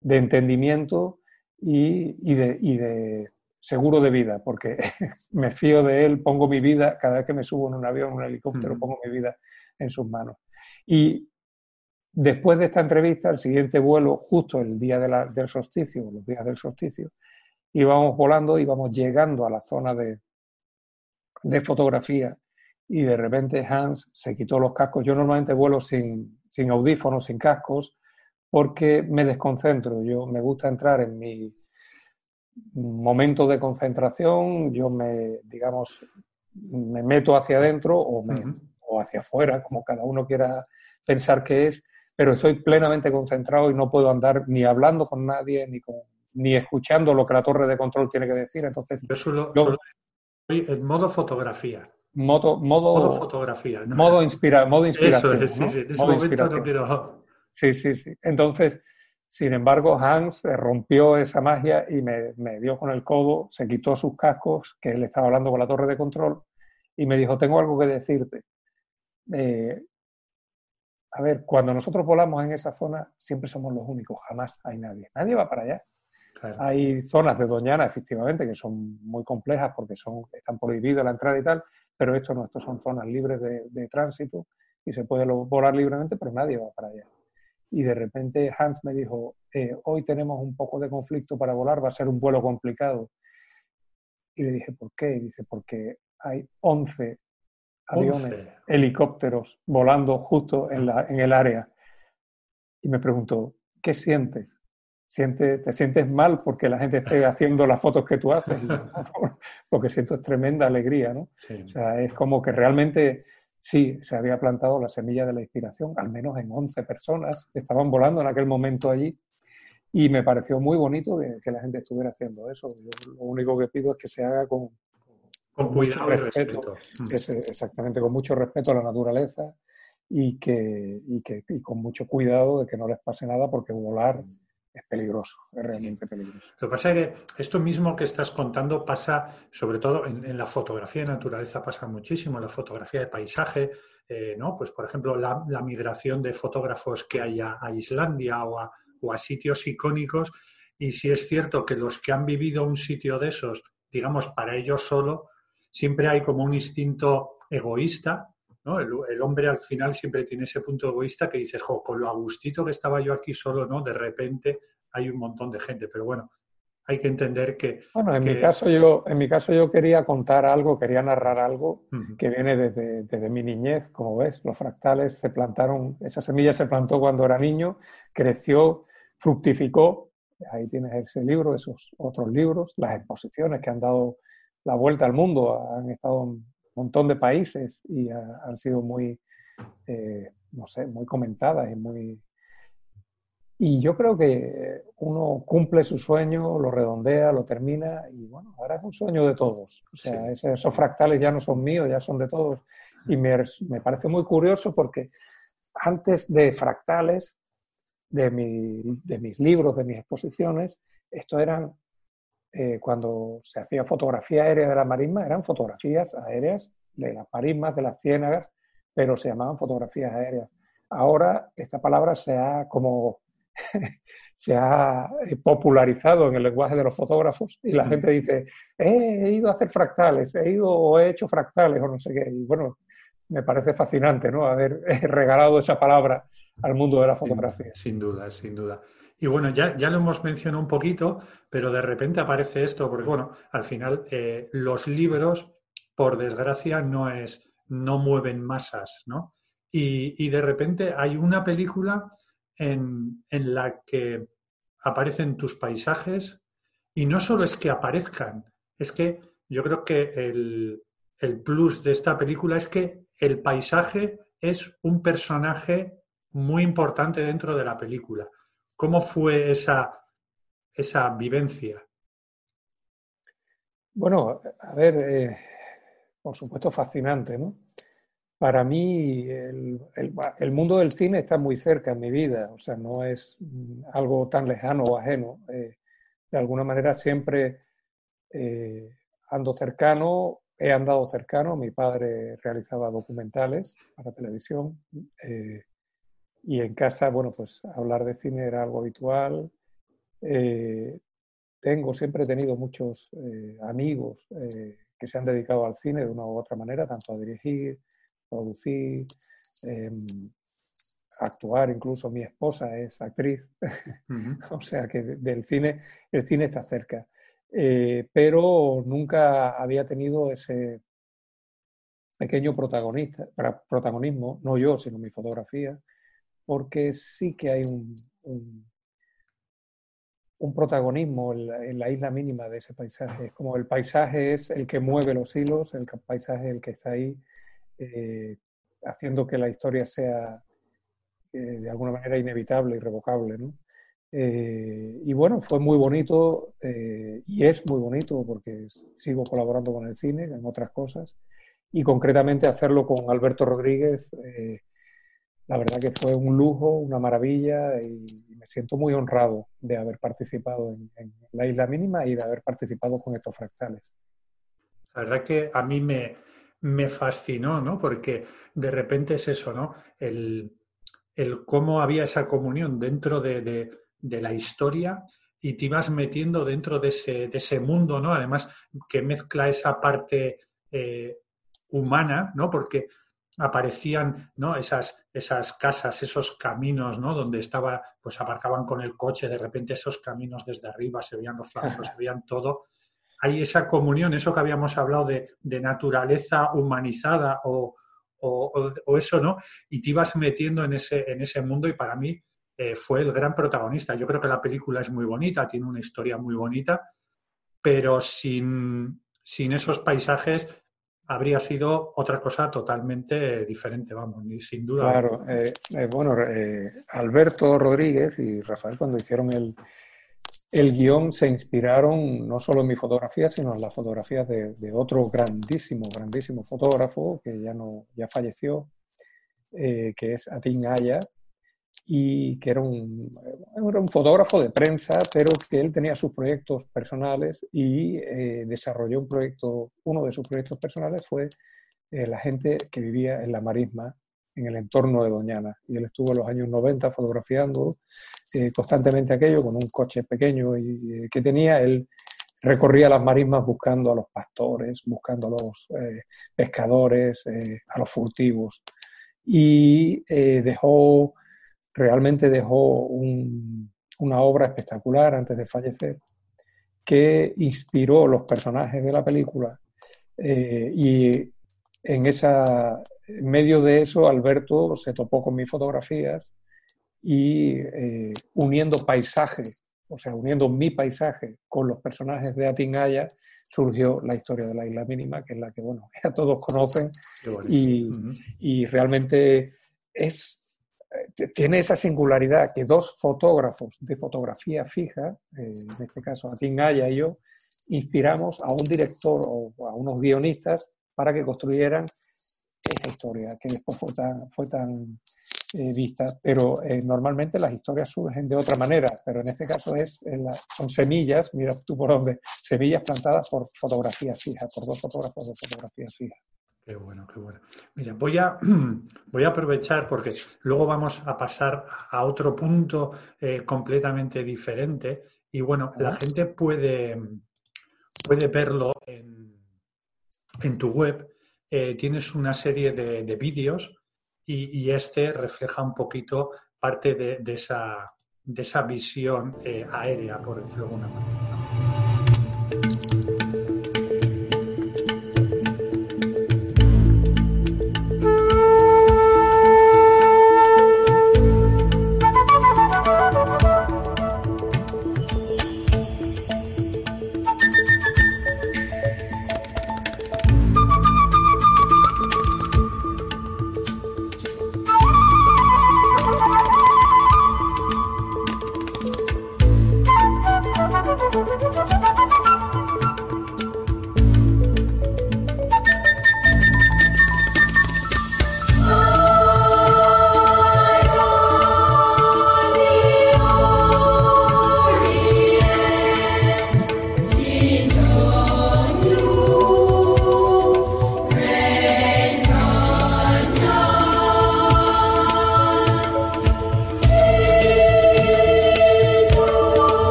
de entendimiento y, de, seguro de vida, porque [LAUGHS] me fío de él, pongo mi vida, cada vez que me subo en un avión, en un helicóptero, pongo mi vida en sus manos. Y después de esta entrevista, el siguiente vuelo, justo el día del solsticio, los días del solsticio, íbamos volando, íbamos llegando a la zona de, de fotografía y de repente Hans se quitó los cascos. Yo normalmente vuelo sin, sin audífonos, sin cascos, porque me desconcentro. Yo me gusta entrar en mi momento de concentración, yo me, digamos, me meto hacia adentro o, me, o hacia afuera, como cada uno quiera pensar que es, pero estoy plenamente concentrado y no puedo andar ni hablando con nadie, ni, ni escuchando lo que la torre de control tiene que decir. Entonces, yo en modo fotografía. Modo, modo, fotografía. Modo, inspira, modo inspiración. Eso sí, sí. En ese momento no quiero... Sí, sí, sí. Entonces, sin embargo, Hans rompió esa magia y me, me, dio con el codo, se quitó sus cascos, que él estaba hablando con la torre de control, y me dijo, tengo algo que decirte. Eh, a ver, cuando nosotros volamos en esa zona, siempre somos los únicos, jamás hay nadie. Nadie va para allá. Hay zonas de Doñana, efectivamente, que son muy complejas porque son, están prohibidas la entrada y tal, pero esto no, estos son zonas libres de, tránsito y se puede volar libremente, pero nadie va para allá. Y de repente Hans me dijo, eh, hoy tenemos un poco de conflicto para volar, va a ser un vuelo complicado. Y le dije, ¿por qué? Y dice, porque hay 11 aviones, helicópteros volando justo en, la, en el área. Y me preguntó, ¿qué sientes? Te sientes mal porque la gente esté haciendo las fotos que tú haces, [LAUGHS] porque siento tremenda alegría, ¿no? O sea, es como que realmente sí se había plantado la semilla de la inspiración, al menos en 11 personas que estaban volando en aquel momento allí. Y me pareció muy bonito que, la gente estuviera haciendo eso. lo único que pido es que se haga con, con, cuidado y respeto. Mm. exactamente, con mucho respeto a la naturaleza y, que, y, que, y con mucho cuidado de que no les pase nada porque volar es peligroso, es realmente peligroso. Lo que pasa es que esto mismo que estás contando pasa, sobre todo en, la fotografía de naturaleza, pasa muchísimo, en la fotografía de paisaje, eh, ¿no? Pues, por ejemplo, la, migración de fotógrafos que hay a, Islandia o a, o a, sitios icónicos. Y si es cierto que los que han vivido un sitio de esos, digamos, para ellos solo, siempre hay como un instinto egoísta el, hombre al final siempre tiene ese punto egoísta que dices, jo, con lo agustito que estaba yo aquí solo, ¿no? De repente hay un montón de gente, pero bueno, hay que entender que... Bueno, en, Mi, caso yo, en mi caso yo quería contar algo, quería narrar algo que viene desde, desde, mi niñez, como ves, los fractales se plantaron, esa semilla se plantó cuando era niño, creció, fructificó, ahí tienes ese libro, esos otros libros, las exposiciones que han dado la vuelta al mundo, han estado montón de países y han sido muy, eh, no sé, muy comentadas y muy... Y yo creo que uno cumple su sueño, lo redondea, lo termina y bueno, ahora es un sueño de todos. O sea, esos fractales ya no son míos, ya son de todos. Y me, me parece muy curioso porque antes de fractales, de, mi, de mis libros, de mis exposiciones, esto eran eh, cuando se hacía fotografía aérea de la marisma, eran fotografías aéreas de las marismas, de las ciénagas, pero se llamaban fotografías aéreas. Ahora esta palabra se ha como [LAUGHS] se ha popularizado en el lenguaje de los fotógrafos y la mm. gente dice, he ido a hacer fractales, he ido o he hecho fractales o no sé qué. Y bueno, me parece fascinante ¿no? haber [LAUGHS] regalado esa palabra al mundo de la fotografía. Sin, duda, sin duda. Y bueno, ya, ya lo hemos mencionado un poquito, pero de repente aparece esto, porque bueno, al final eh, los libros, por desgracia, no es, no mueven masas, ¿no? Y, de repente hay una película en, la que aparecen tus paisajes y no solo es que aparezcan, es que yo creo que el, el plus de esta película es que el paisaje es un personaje muy importante dentro de la película. ¿Cómo fue esa, esa vivencia? Bueno, a ver, eh, por supuesto fascinante, ¿no? Para mí el, mundo del cine está muy cerca en mi vida, o sea, no es mm, algo tan lejano o ajeno. Eh, de alguna manera siempre eh, ando cercano, he andado cercano, mi padre realizaba documentales para televisión. Y en casa, bueno, pues hablar de cine era algo habitual. Eh, tengo, siempre he tenido muchos eh, amigos eh, que se han dedicado al cine de una u otra manera, tanto a dirigir, producir, em, actuar, incluso mi esposa es actriz, [LAUGHS] o sea que del cine, el cine está cerca. pero nunca había tenido ese pequeño protagonista, protagonismo, no yo, sino mi fotografía, porque sí que hay un, un, protagonismo en la, isla mínima de ese paisaje. Es como el paisaje es el que mueve los hilos, el paisaje es el que está ahí eh, haciendo que la historia sea eh, de alguna manera inevitable, irrevocable. ¿no? Eh, y bueno, fue muy bonito y es muy bonito porque sigo colaborando con el cine en otras cosas y concretamente hacerlo con Alberto Rodríguez la verdad que fue un lujo, una maravilla y me siento muy honrado de haber participado en, la isla mínima y de haber participado con estos fractales. La verdad que a mí me, me fascinó, ¿no? Porque de repente es eso, ¿no? El, el cómo había esa comunión dentro de, de, la historia y te ibas metiendo dentro de ese, de ese mundo, ¿no? Además, que mezcla esa parte eh, humana, ¿no? Porque aparecían ¿no? esas, esas casas, esos caminos, ¿no? Donde estaba, pues aparcaban con el coche, de repente esos caminos desde arriba, se veían los flancos, se veían todo. Hay esa comunión, eso que habíamos hablado de, naturaleza humanizada o, eso, ¿no? Y te ibas metiendo en ese, en ese mundo y para mí eh, fue el gran protagonista. Yo creo que la película es muy bonita, tiene una historia muy bonita, pero sin, sin esos paisajes habría sido otra cosa totalmente diferente, vamos, sin duda. Claro, eh, eh, bueno, eh, Alberto Rodríguez y Rafael cuando hicieron el, el guion se inspiraron no solo en mi fotografía, sino en las fotografías de, otro grandísimo, grandísimo fotógrafo que ya, no, ya falleció, que es Atin Aya, y que era un, era un fotógrafo de prensa, pero que él tenía sus proyectos personales y eh, desarrolló un proyecto, uno de sus proyectos personales fue eh, la gente que vivía en la marisma, en el entorno de Doñana. Y él estuvo en los años 90 fotografiando eh, constantemente aquello con un coche pequeño y, que tenía. Él recorría las marismas buscando a los pastores, buscando a los pescadores, a los furtivos. Y dejó realmente dejó una obra espectacular antes de fallecer que inspiró los personajes de la película eh, y en esa en medio de eso Alberto se topó con mis fotografías y eh, uniendo paisaje, o sea, uniendo mi paisaje con los personajes de Atingaya, surgió la historia de la isla mínima, que es la que, bueno, [LAUGHS] ya todos conocen y, y realmente es tiene esa singularidad que dos fotógrafos de fotografía fija, eh, en este caso Atin Aya y yo, inspiramos a un director o a unos guionistas para que construyeran esa historia, que después fue tan, eh, vista. Pero eh, normalmente las historias surgen de otra manera, pero en este caso es son semillas, mira tú por dónde, semillas plantadas por fotografía fija, por dos fotógrafos de fotografía fija. Qué bueno, qué bueno. Mira, voy a, [CLEARS THROAT] voy a aprovechar porque luego vamos a pasar a otro punto eh, completamente diferente y bueno, la gente puede, puede verlo en, tu web. Eh, tienes una serie de, vídeos y, este refleja un poquito parte de, esa, de esa visión eh, aérea, por decirlo de alguna manera.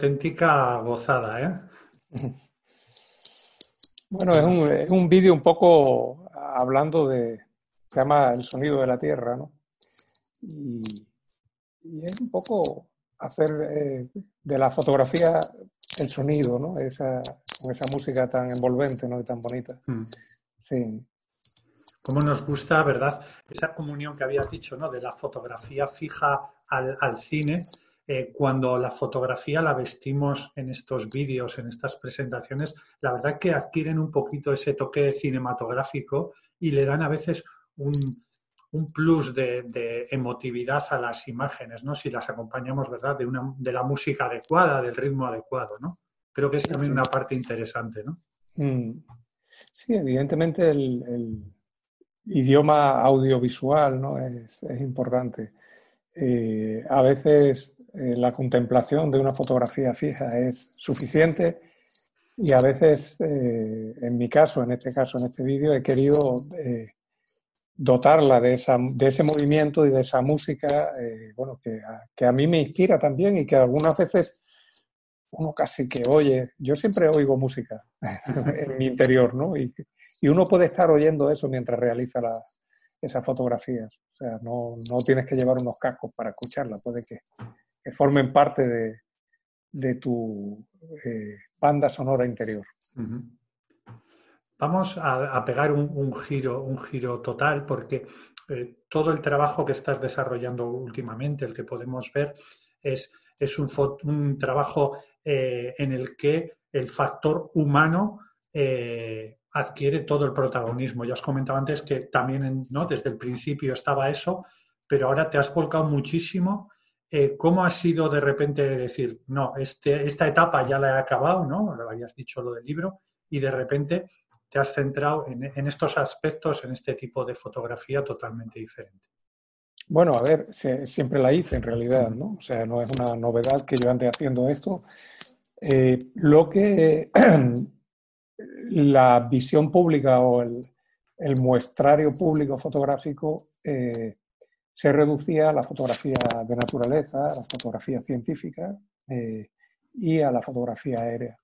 Auténtica gozada, ¿eh? [LAUGHS] Bueno, es un, es un vídeo un poco hablando de, se llama El sonido de la tierra, ¿no? Y, es un poco hacer eh, de la fotografía el sonido, ¿no? Esa, con esa música tan envolvente, ¿no? Y tan bonita. Mm. Sí. Cómo nos gusta, ¿verdad? Esa comunión que habías dicho, ¿no? De la fotografía fija al, al cine eh, cuando la fotografía la vestimos en estos vídeos, en estas presentaciones, la verdad que adquieren un poquito ese toque cinematográfico y le dan a veces un, plus de, emotividad a las imágenes, ¿no? Si las acompañamos, ¿verdad? De, una, de la música adecuada, del ritmo adecuado, ¿no? Creo que es también una parte interesante, ¿no? Mm. Sí, evidentemente el, idioma audiovisual ¿no? es, es importante. Eh, a veces eh, la contemplación de una fotografía fija es suficiente y a veces, eh, en mi caso, en este caso, en este vídeo, he querido dotarla de, esa, de ese movimiento y de esa música, bueno, que a, que a mí me inspira también y que algunas veces uno casi que oye, yo siempre oigo música [LAUGHS] en mi interior, ¿no? Y, y, uno puede estar oyendo eso mientras realiza la, esas fotografías. O sea, no, no tienes que llevar unos cascos para escucharlas, puede que, formen parte de, de tu eh, banda sonora interior. Vamos a, pegar un, giro, un giro total, porque eh, todo el trabajo que estás desarrollando últimamente, el que podemos ver, es, es un, un trabajo eh, en el que el factor humano adquiere todo el protagonismo. Ya os comentaba antes que también ¿no? desde el principio estaba eso, pero ahora te has volcado muchísimo. Eh, ¿Cómo ha sido de repente decir, no, este, esta etapa ya la he acabado, ¿no? Habías dicho lo del libro, y de repente te has centrado en, estos aspectos, en este tipo de fotografía totalmente diferente. Bueno, a ver, siempre la hice en realidad, ¿no? O sea, no es una novedad que yo ande haciendo esto. Eh, lo que [CLEARS THROAT] la visión pública o el, muestrario público fotográfico eh, se reducía a la fotografía de naturaleza, a la fotografía científica eh, y a la fotografía aérea.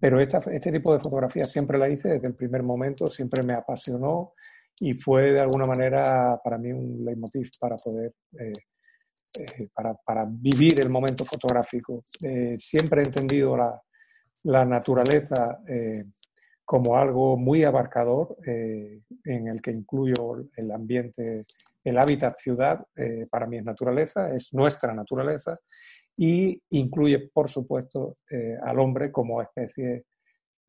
Pero este tipo de fotografía siempre la hice desde el primer momento, siempre me apasionó y fue de alguna manera para mí un leitmotiv para poder, eh, para, vivir el momento fotográfico. siempre he entendido la, la naturaleza como algo muy abarcador eh, en el que incluyo el ambiente, el hábitat ciudad, eh, para mí es naturaleza, es nuestra naturaleza, y incluye, por supuesto, eh, al hombre como especie,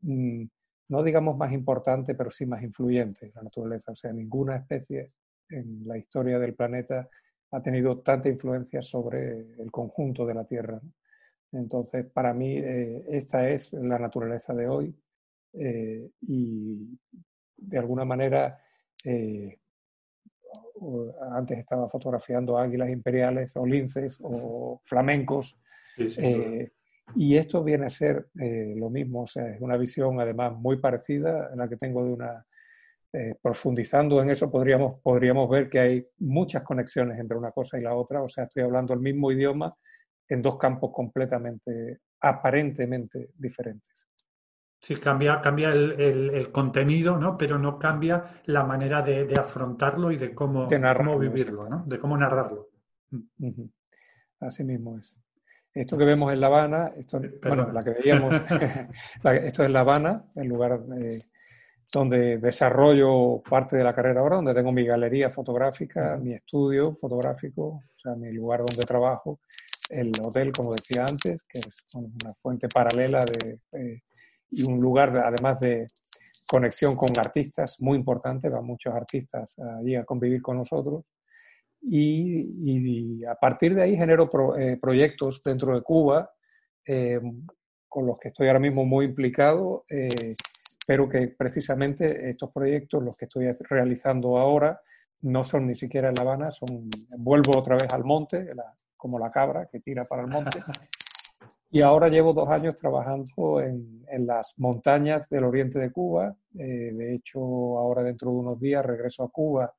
mm, no digamos más importante, pero sí más influyente en la naturaleza. O sea, ninguna especie en la historia del planeta ha tenido tanta influencia sobre el conjunto de la Tierra. Entonces, para mí, esta es la naturaleza de hoy, eh, y de alguna manera eh, antes estaba fotografiando águilas imperiales o linces o [LAUGHS] flamencos. Eh, y esto viene a ser lo mismo, o sea, es una visión además muy parecida en la que tengo de una... profundizando en eso podríamos, podríamos ver que hay muchas conexiones entre una cosa y la otra, o sea, estoy hablando el mismo idioma en dos campos completamente, aparentemente diferentes. Sí, cambia, cambia el, contenido, ¿no? Pero no cambia la manera de, afrontarlo y de cómo, vivirlo, ¿no? De cómo narrarlo. Así mismo es. Esto que vemos en La Habana, esto, bueno, la que veíamos, [LAUGHS] [LAUGHS] esto es La Habana, el lugar eh, donde desarrollo parte de la carrera ahora, donde tengo mi galería fotográfica, mi estudio fotográfico, o sea, mi lugar donde trabajo, el hotel, como decía antes, que es una fuente paralela de, eh, y un lugar además de conexión con artistas muy importante, van muchos artistas allí a convivir con nosotros. Y, a partir de ahí genero eh, proyectos dentro de Cuba eh, con los que estoy ahora mismo muy implicado, eh, pero que precisamente estos proyectos, los que estoy realizando ahora, no son ni siquiera en La Habana, son, vuelvo otra vez al monte, como la cabra que tira para el monte, [LAUGHS] Y ahora llevo dos años trabajando en, en las montañas del oriente de Cuba. Eh, de hecho, ahora dentro de unos días regreso a Cuba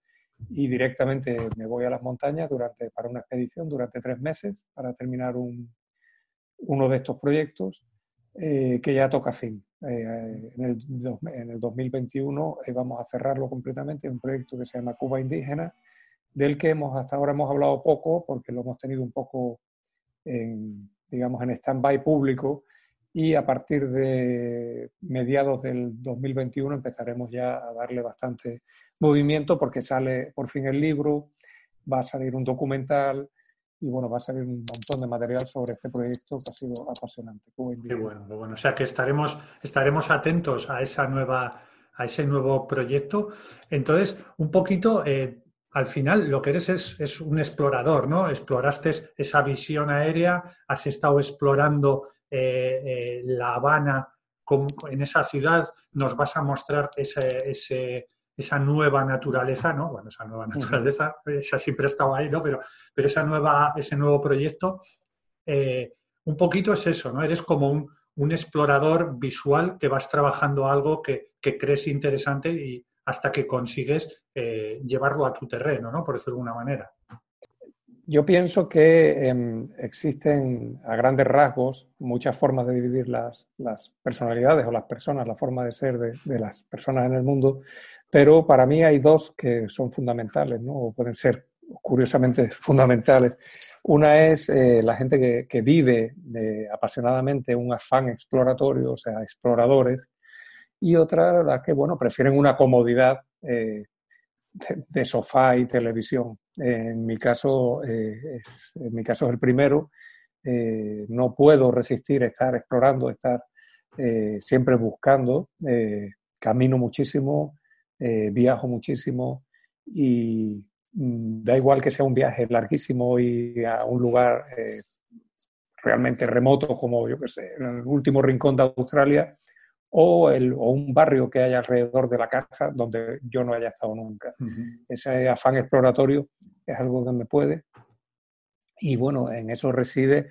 y directamente me voy a las montañas durante, para una expedición durante tres meses para terminar un, uno de estos proyectos eh, que ya toca fin. Eh, en, el, en, el, 2021 vamos a cerrarlo completamente, un proyecto que se llama Cuba Indígena, del que hemos, hasta ahora hemos hablado poco porque lo hemos tenido un poco en, digamos, en stand-by público y a partir de mediados del 2021 empezaremos ya a darle bastante movimiento porque sale por fin el libro, va a salir un documental y bueno, va a salir un montón de material sobre este proyecto que ha sido apasionante. Qué bueno, bueno. O sea que estaremos, estaremos atentos a esa nueva, a ese nuevo proyecto. Entonces, un poquito, eh, al final lo que eres es, es, un explorador, ¿no? Exploraste esa visión aérea, has estado explorando eh, eh, La Habana en esa ciudad, nos vas a mostrar ese, esa nueva naturaleza, ¿no? Bueno, esa nueva naturaleza, esa siempre ha estado ahí, ¿no? Pero, pero esa nueva, ese nuevo proyecto, eh, un poquito es eso, ¿no? Eres como un, un explorador visual que vas trabajando algo que, que crees interesante y hasta que consigues llevarlo a tu terreno, ¿no? Por decirlo de alguna manera. Yo pienso que em, existen a grandes rasgos muchas formas de dividir las, personalidades o las personas, la forma de ser de, las personas en el mundo, pero para mí hay dos que son fundamentales, ¿no? o pueden ser curiosamente fundamentales. Una es eh, la gente que, vive apasionadamente un afán exploratorio, o sea, exploradores, y otra la que, bueno, prefieren una comodidad eh, de, sofá y televisión. en, mi caso, eh, es, en mi caso el primero. Eh, no puedo resistir estar explorando, estar siempre buscando. camino muchísimo, viajo muchísimo y mm, da igual que sea un viaje larguísimo y a un lugar realmente remoto como, yo que sé, en el último rincón de Australia, o, el, o, un barrio que haya alrededor de la casa donde yo no haya estado nunca. Ese afán exploratorio es algo que me puede. Y bueno, en eso reside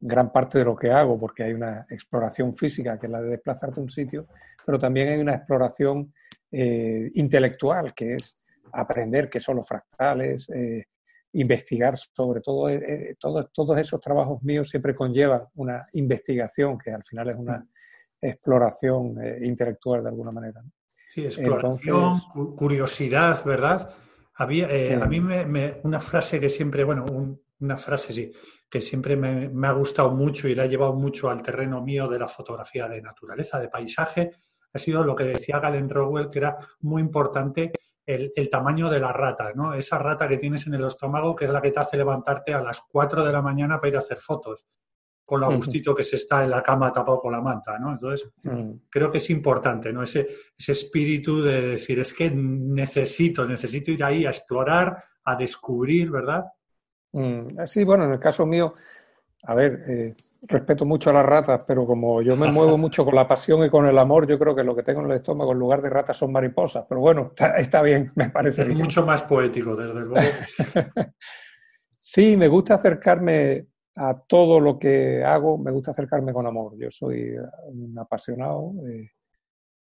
gran parte de lo que hago, porque hay una exploración física, que es la de desplazarte a un sitio, pero también hay una exploración eh, intelectual, que es aprender qué son los fractales, eh, investigar sobre todo, eh, todo, todos esos trabajos míos siempre conllevan una investigación, que al final es una exploración eh, intelectual de alguna manera. Sí, exploración, curiosidad, ¿verdad? Había, eh, A mí me, una frase que siempre, bueno, una frase sí, que siempre me, ha gustado mucho y la ha llevado mucho al terreno mío de la fotografía de naturaleza, de paisaje, ha sido lo que decía Galen Rowell, que era muy importante el, el, tamaño de la rata, ¿no? Esa rata que tienes en el estómago, que es la que te hace levantarte a las 4 de la mañana para ir a hacer fotos con lo gustito que se está en la cama tapado con la manta, ¿no? Entonces, mm. creo que es importante, ¿no? Ese, ese espíritu de decir, es que necesito, necesito ir ahí a explorar, a descubrir, ¿verdad? Mm, sí, bueno, en el caso mío, a ver, eh, respeto mucho a las ratas, pero como yo me muevo [LAUGHS] mucho con la pasión y con el amor, yo creo que lo que tengo en el estómago en lugar de ratas son mariposas. Pero bueno, está, bien, me parece. Es mucho más poético, desde luego. [LAUGHS] sí, me gusta acercarme a todo lo que hago me gusta acercarme con amor. Yo soy un apasionado, eh,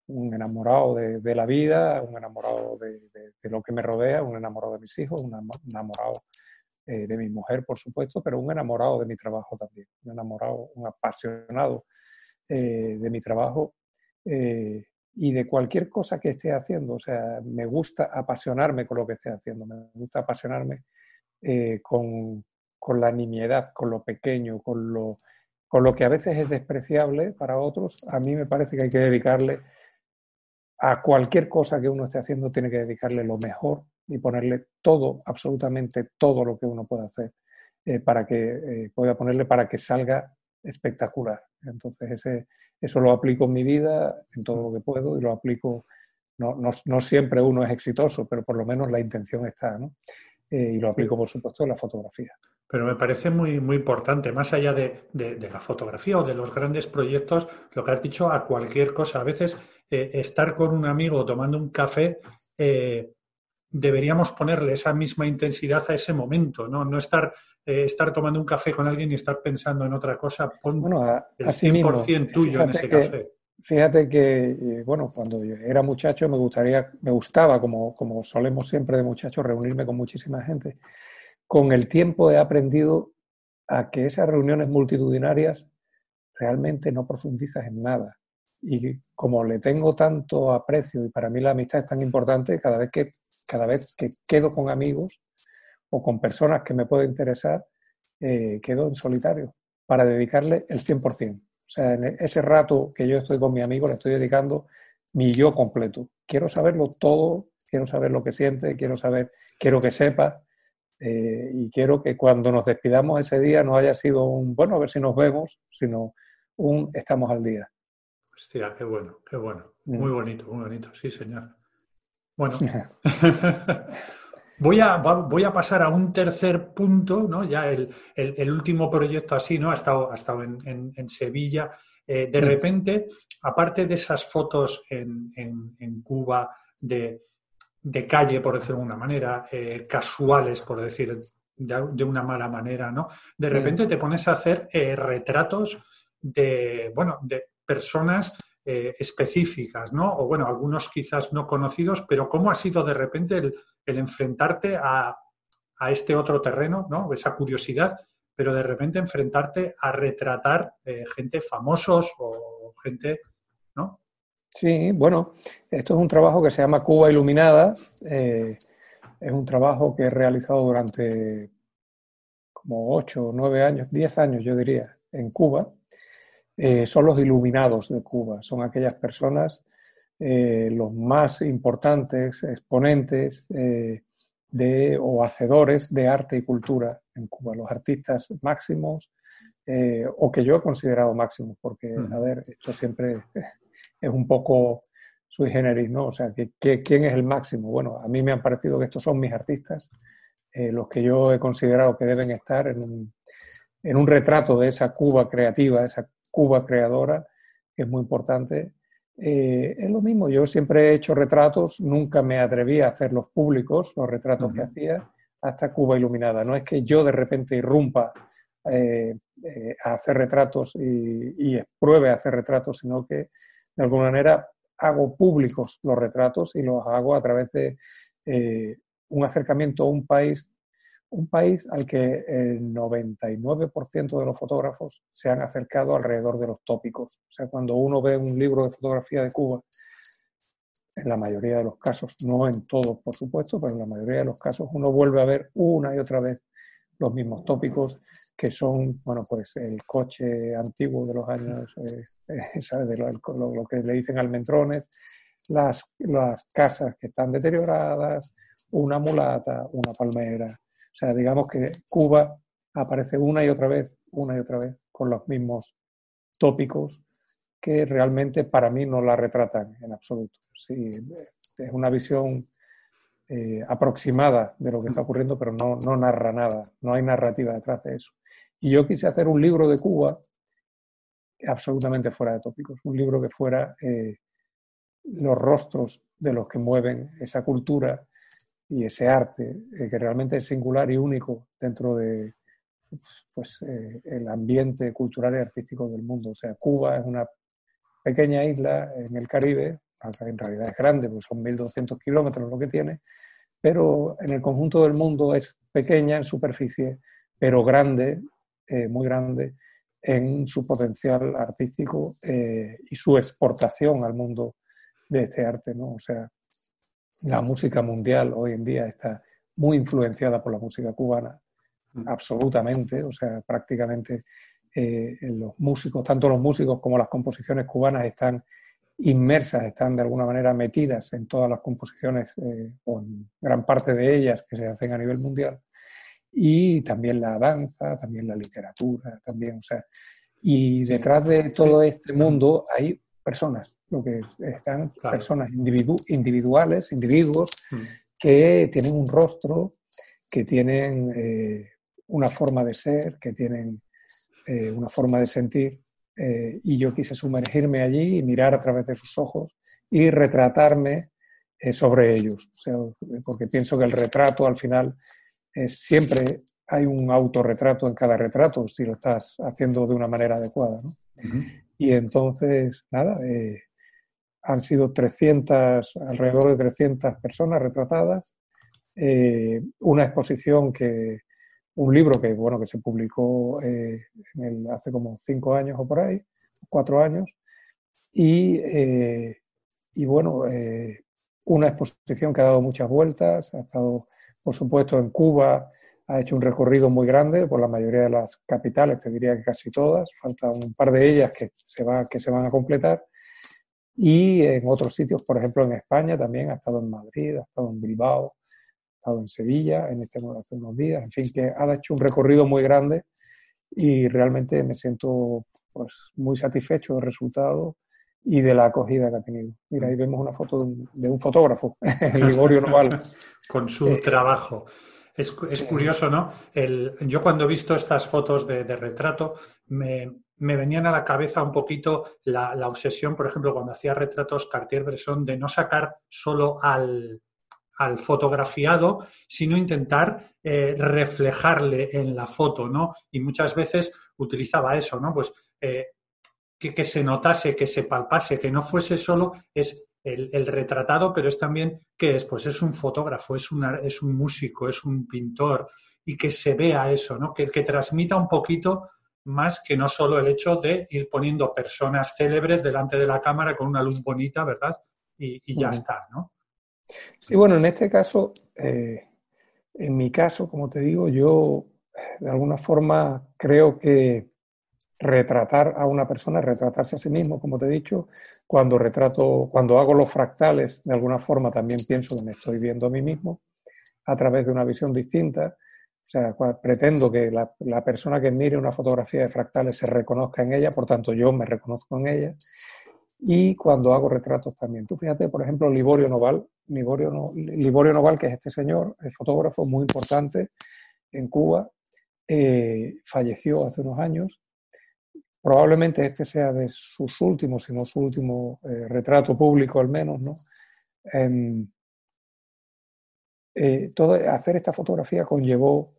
un enamorado de, la vida, un enamorado de, lo que me rodea, un enamorado de mis hijos, un enamorado eh, de mi mujer, por supuesto, pero un enamorado de mi trabajo también, un enamorado, un apasionado eh, de mi trabajo y de cualquier cosa que esté haciendo. O sea, me gusta apasionarme con lo que esté haciendo, me gusta apasionarme con con la nimiedad, con lo pequeño, con lo, con lo que a veces es despreciable para otros, a mí me parece que hay que dedicarle a cualquier cosa que uno esté haciendo, tiene que dedicarle lo mejor y ponerle todo, absolutamente todo lo que uno pueda hacer eh, para que eh, pueda ponerle para que salga espectacular. Entonces, ese, eso lo aplico en mi vida, en todo lo que puedo, y lo aplico, no, no, no siempre uno es exitoso, pero por lo menos la intención está, ¿no? Eh, y lo aplico, por supuesto, en la fotografía. Pero me parece muy, muy importante, más allá de, la fotografía o de los grandes proyectos, lo que has dicho a cualquier cosa. A veces eh, estar con un amigo tomando un café, eh, deberíamos ponerle esa misma intensidad a ese momento, no, no estar, eh, estar tomando un café con alguien y estar pensando en otra cosa. Pon bueno, el 100% tuyo en ese café. Fíjate que, bueno, cuando yo era muchacho me gustaría, me gustaba, como, como solemos siempre de muchachos, reunirme con muchísima gente con el tiempo he aprendido a que esas reuniones multitudinarias realmente no profundizas en nada. Y como le tengo tanto aprecio y para mí la amistad es tan importante, cada vez que, cada vez que quedo con amigos o con personas que me pueden interesar, eh, quedo en solitario para dedicarle el 100%. O sea, en ese rato que yo estoy con mi amigo le estoy dedicando mi yo completo. Quiero saberlo todo, quiero saber lo que siente, quiero saber, quiero que sepa eh, y quiero que cuando nos despidamos ese día no haya sido un, bueno, a ver si nos vemos, sino un estamos al día. Hostia, qué bueno, qué bueno. Mm. Muy bonito, muy bonito, sí, señor. Bueno, [LAUGHS] [LAUGHS] voy, a, voy a pasar a un tercer punto, ¿no? Ya el, el, último proyecto así, ¿no? Ha estado, ha estado en, en, Sevilla. Eh, de mm. repente, aparte de esas fotos en, en Cuba de, de, calle, por decirlo de alguna manera, eh, casuales, por decir de, una mala manera, ¿no? De mm. repente te pones a hacer eh, retratos de, bueno, de personas eh, específicas, ¿no? O bueno, algunos quizás no conocidos, pero ¿cómo ha sido de repente el, enfrentarte a, este otro terreno, ¿no? Esa curiosidad, pero de repente enfrentarte a retratar gente famosos o gente. Sí, bueno, esto es un trabajo que se llama Cuba Iluminada. Eh, es un trabajo que he realizado durante como ocho o nueve años, diez años yo diría, en Cuba. Eh, son los iluminados de Cuba, son aquellas personas, eh, los más importantes exponentes de, o hacedores de arte y cultura en Cuba, los artistas máximos o que yo he considerado máximos, porque, a ver, esto siempre es un poco sui generis, ¿no? O sea, ¿quién es el máximo? Bueno, a mí me han parecido que estos son mis artistas, los que yo he considerado que deben estar en un, en un retrato de esa Cuba creativa, esa Cuba creadora, que es muy importante. Eh, es lo mismo, yo siempre he hecho retratos, nunca me atreví a hacerlos públicos, los retratos que hacía, hasta Cuba Iluminada. No es que yo de repente irrumpa eh, eh, a hacer retratos y, y, pruebe a hacer retratos, sino que de alguna manera hago públicos los retratos y los hago a través de un acercamiento a un país un país al que el 99% de los fotógrafos se han acercado alrededor de los tópicos. O sea, cuando uno ve un libro de fotografía de Cuba, en la mayoría de los casos, no en todos por supuesto, pero en la mayoría de los casos uno vuelve a ver una y otra vez los mismos tópicos que son, bueno, pues el coche antiguo de los años, eh, eh, [LAUGHS] ¿sabes? De lo, que le dicen almentrones, las, las casas que están deterioradas, una mulata, una palmera, o sea, digamos que Cuba aparece una y otra vez, una y otra vez, con los mismos tópicos que realmente para mí no la retratan en absoluto. Sí, es una visión eh, aproximada de lo que está ocurriendo, pero no, no narra nada, no hay narrativa detrás de eso. Y yo quise hacer un libro de Cuba absolutamente fuera de tópicos, un libro que fuera eh, los rostros de los que mueven esa cultura y ese arte eh, que realmente es singular y único dentro de pues, eh, el ambiente cultural y artístico del mundo. O sea, Cuba es una pequeña isla en el Caribe, en realidad es grande, porque son 1.200 kilómetros lo que tiene, pero en el conjunto del mundo es pequeña en superficie, pero grande, eh, muy grande, en su potencial artístico y su exportación al mundo de este arte, ¿no? O sea, la música mundial hoy en día está muy influenciada por la música cubana, mm. absolutamente, o sea, prácticamente eh, los músicos, tanto los músicos como las composiciones cubanas están inmersas, están de alguna manera metidas en todas las composiciones, eh, o en gran parte de ellas que se hacen a nivel mundial, y también la danza, también la literatura, también, o sea, y detrás de todo este mundo hay personas, lo que están personas individuales, individuos mm. que tienen un rostro, que tienen eh, una forma de ser, que tienen eh, una forma de sentir. Eh, y yo quise sumergirme allí y mirar a través de sus ojos y retratarme sobre ellos. porque pienso que el retrato al final siempre hay un autorretrato en cada retrato si lo estás haciendo de una manera adecuada. ¿no? Y entonces, nada, eh, han sido 300, alrededor de 300 personas retratadas. Eh, una exposición que un libro que, bueno, que se publicó eh, hace como cinco años o por ahí, cuatro años, y, eh, y bueno, una exposición que ha dado muchas vueltas, ha estado, por supuesto, en Cuba, ha hecho un recorrido muy grande por la mayoría de las capitales, te diría que casi todas, falta un par de ellas que se, va, que se van a completar, y en otros sitios, por ejemplo en España también, ha estado en Madrid, ha estado en Bilbao, estado en Sevilla, en este hace unos días, en fin, que ha hecho un recorrido muy grande y realmente me siento pues, muy satisfecho del resultado y de la acogida que ha tenido. Mira, ahí vemos una foto de un, fotógrafo, [LAUGHS] Ligorio Noval. [LAUGHS] Con su eh, trabajo. Es, curioso, ¿no? El, yo cuando he visto estas fotos de, retrato, me, venían a la cabeza un poquito la, obsesión, por ejemplo, cuando hacía retratos Cartier-Bresson, de no sacar solo al, fotografiado, sino intentar eh, reflejarle en la foto, ¿no? Y muchas veces utilizaba eso, ¿no? Pues eh, que, que, se notase, que se palpase, que no fuese solo es el, retratado, pero es también, ¿qué es? Pues es un fotógrafo, es, es un músico, es un pintor, y que se vea eso, ¿no? Que, que transmita un poquito más que no solo el hecho de ir poniendo personas célebres delante de la cámara con una luz bonita, ¿verdad? Y, ya está, ¿no? Sí, bueno, en este caso, eh, en mi caso, como te digo, yo de alguna forma creo que retratar a una persona, retratarse a sí mismo, como te he dicho. Cuando retrato, cuando hago los fractales, de alguna forma también pienso que me estoy viendo a mí mismo a través de una visión distinta. O sea, pretendo que la, persona que mire una fotografía de fractales se reconozca en ella, por tanto yo me reconozco en ella. Y cuando hago retratos también. Tú fíjate, por ejemplo, Liborio Noval, Liborio, Noval, que es este señor, es fotógrafo muy importante en Cuba, eh, falleció hace unos años Probablemente este sea de sus últimos, si no su último eh, retrato público al menos, ¿no? Em, eh, todo, hacer esta fotografía conllevó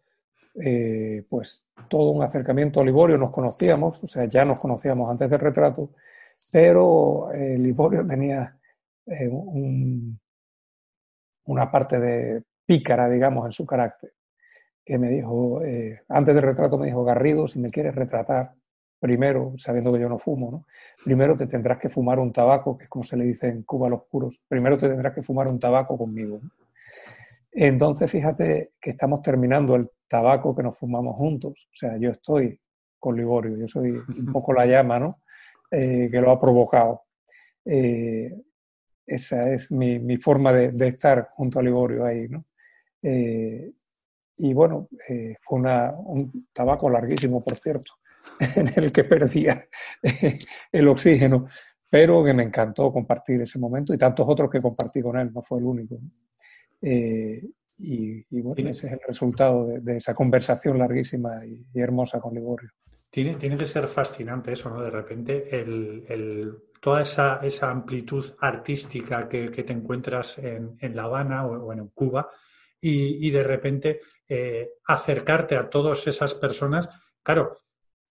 pues todo un acercamiento a Liborio, nos conocíamos, o sea, ya nos conocíamos antes del retrato, pero Liborio tenía una parte de pícara, digamos, en su carácter, que me dijo, antes del retrato me dijo, Garrido, si me quieres retratar, primero, sabiendo que yo no fumo, ¿no? primero te tendrás que fumar un tabaco, que es como se le dice en Cuba a los puros, primero te tendrás que fumar un tabaco conmigo. Entonces, fíjate que estamos terminando el tabaco que nos fumamos juntos. O sea, yo estoy con Liborio, yo soy un [LAUGHS] poco la llama, ¿no? Eh, que lo ha provocado. Eh, esa es mi, forma de, estar junto a Liborio ahí, ¿no? Eh, y bueno, fue un tabaco larguísimo, por cierto. [LAUGHS] en el que perdía [LAUGHS] el oxígeno, pero que me encantó compartir ese momento y tantos otros que compartí con él, no fue el único. Eh, y, bueno, ese es el resultado de, esa conversación larguísima y, hermosa con Liborio. Tiene, tiene, que ser fascinante eso, ¿no? De repente, el, toda esa, esa, amplitud artística que, te encuentras en, La Habana o, en Cuba y, de repente eh, acercarte a todas esas personas. Claro,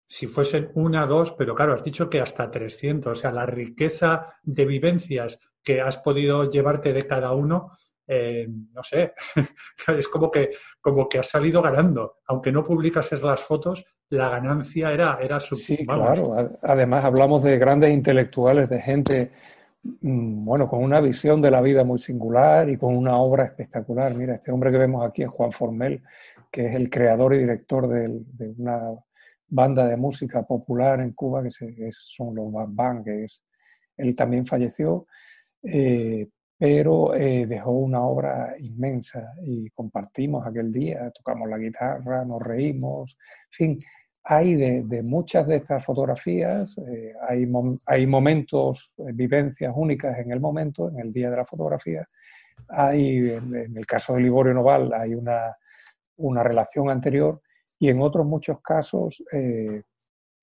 si fuesen una, dos, pero claro, has dicho que hasta 300, o sea, la riqueza de vivencias que has podido llevarte de cada uno, eh, no sé, [LAUGHS] es como que, como que has salido ganando. Aunque no publicases las fotos, la ganancia era, era su... Sí, claro. Además, hablamos de grandes intelectuales, de gente, mm, bueno, con una visión de la vida muy singular y con una obra espectacular. Mira, este hombre que vemos aquí es Juan Formel, que es el creador y director de una banda de música popular en Cuba, que, son los Bang Bang, que es, él también falleció, eh, pero eh, dejó una obra inmensa y compartimos aquel día, tocamos la guitarra, nos reímos, en fin, hay de, muchas de estas fotografías, eh, hay, momentos, vivencias únicas en el momento, en el día de la fotografía, hay, en, el caso de Liborio Noval, hay una, una relación anterior y en otros muchos casos eh,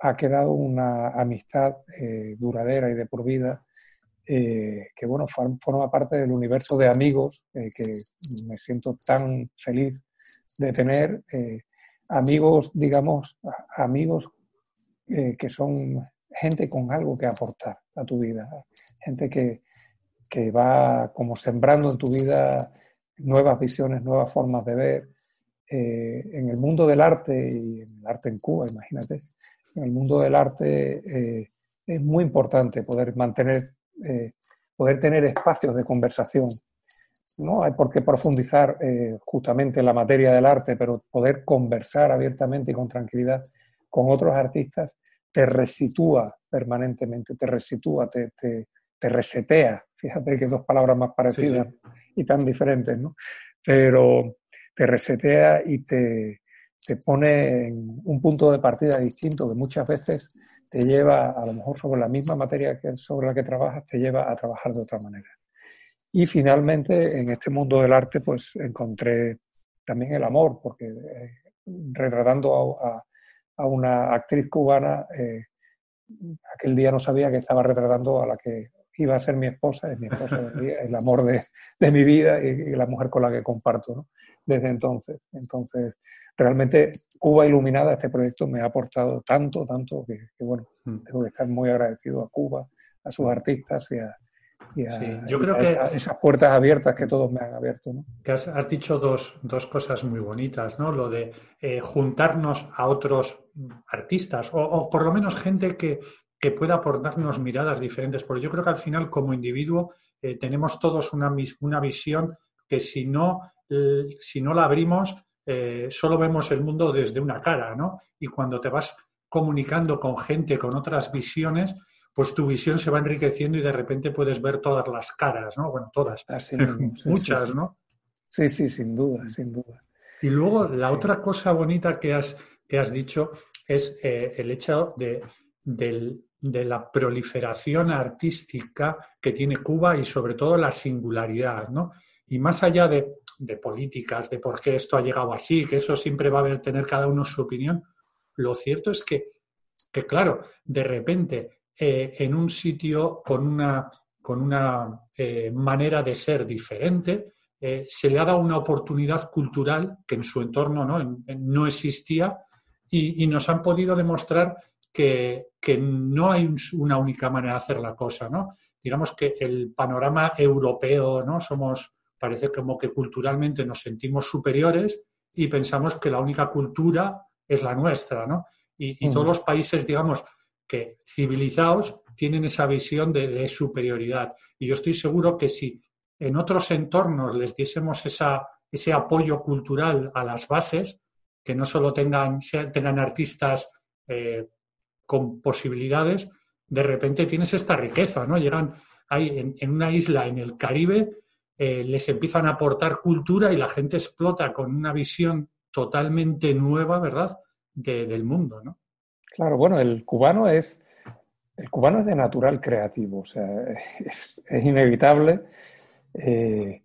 ha quedado una amistad eh, duradera y de por vida eh, que bueno forma parte del universo de amigos que me siento tan feliz de tener amigos digamos amigos que son gente con algo que aportar a tu vida. Gente que, que va como sembrando en tu vida nuevas visiones nuevas formas de ver en el mundo del arte y en el arte en Cuba, imagínate, en el mundo del arte es muy importante poder mantener, poder tener espacios de conversación no hay por qué profundizar eh, justamente en la materia del arte, pero poder conversar abiertamente y con tranquilidad con otros artistas te resitúa permanentemente, te resitúa, te, resetea. Fíjate que dos palabras más parecidas y tan diferentes, ¿no? Pero te resetea y te, te pone en un punto de partida distinto que muchas veces te lleva, a lo mejor sobre la misma materia que sobre la que trabajas, te lleva a trabajar de otra manera. Y finalmente, en este mundo del arte, pues encontré también el amor, porque eh, retratando a, una actriz cubana, eh, aquel día no sabía que estaba retratando a la que iba a ser mi esposa, es mi esposa, [LAUGHS] el amor de, mi vida y, la mujer con la que comparto desde entonces. Entonces, realmente Cuba Iluminada, este proyecto me ha aportado tanto, tanto, que, que bueno, mm. tengo que estar muy agradecido a Cuba, a sus artistas y a, yo creo que esas puertas abiertas que todos me han abierto. ¿no? Que has, dicho dos, cosas muy bonitas, ¿no? Lo de eh, juntarnos a otros artistas o, por lo menos gente que, pueda aportarnos miradas diferentes, porque yo creo que al final como individuo eh, tenemos todos una, una visión que si no, si no la abrimos, eh, solo vemos el mundo desde una cara, ¿no? Y cuando te vas comunicando con gente con otras visiones, pues tu visión se va enriqueciendo y de repente puedes ver todas las caras, ¿no? Bueno, todas, [LAUGHS] muchas, ¿no? Sí, sí, sin duda, sin duda. Y luego la otra cosa bonita que has, que has dicho es eh, el hecho de, la proliferación artística que tiene Cuba y sobre todo la singularidad, ¿no? Y más allá de, políticas, de por qué esto ha llegado así, que eso siempre va a haber, tener cada uno su opinión, lo cierto es que, que claro, de repente eh, en un sitio con una, con una eh, manera de ser diferente, eh, se le ha dado una oportunidad cultural que en su entorno no, no existía y, nos han podido demostrar que, no hay una única manera de hacer la cosa. ¿no? Digamos que el panorama europeo, ¿no? Somos, parece como que culturalmente nos sentimos superiores y pensamos que la única cultura es la nuestra, ¿no? Y, y todos los países, digamos, que civilizados tienen esa visión de, superioridad. Y yo estoy seguro que si en otros entornos les diésemos ese apoyo cultural a las bases, que no solo tengan, tengan artistas eh, con posibilidades, de repente tienes esta riqueza, ¿no? Llegan ahí en, una isla en el Caribe, eh, les empiezan a aportar cultura y la gente explota con una visión totalmente nueva, ¿verdad?, del mundo, ¿no? Claro, bueno, el cubano es, el cubano es de natural creativo, o sea, [LAUGHS] es, inevitable. Eh,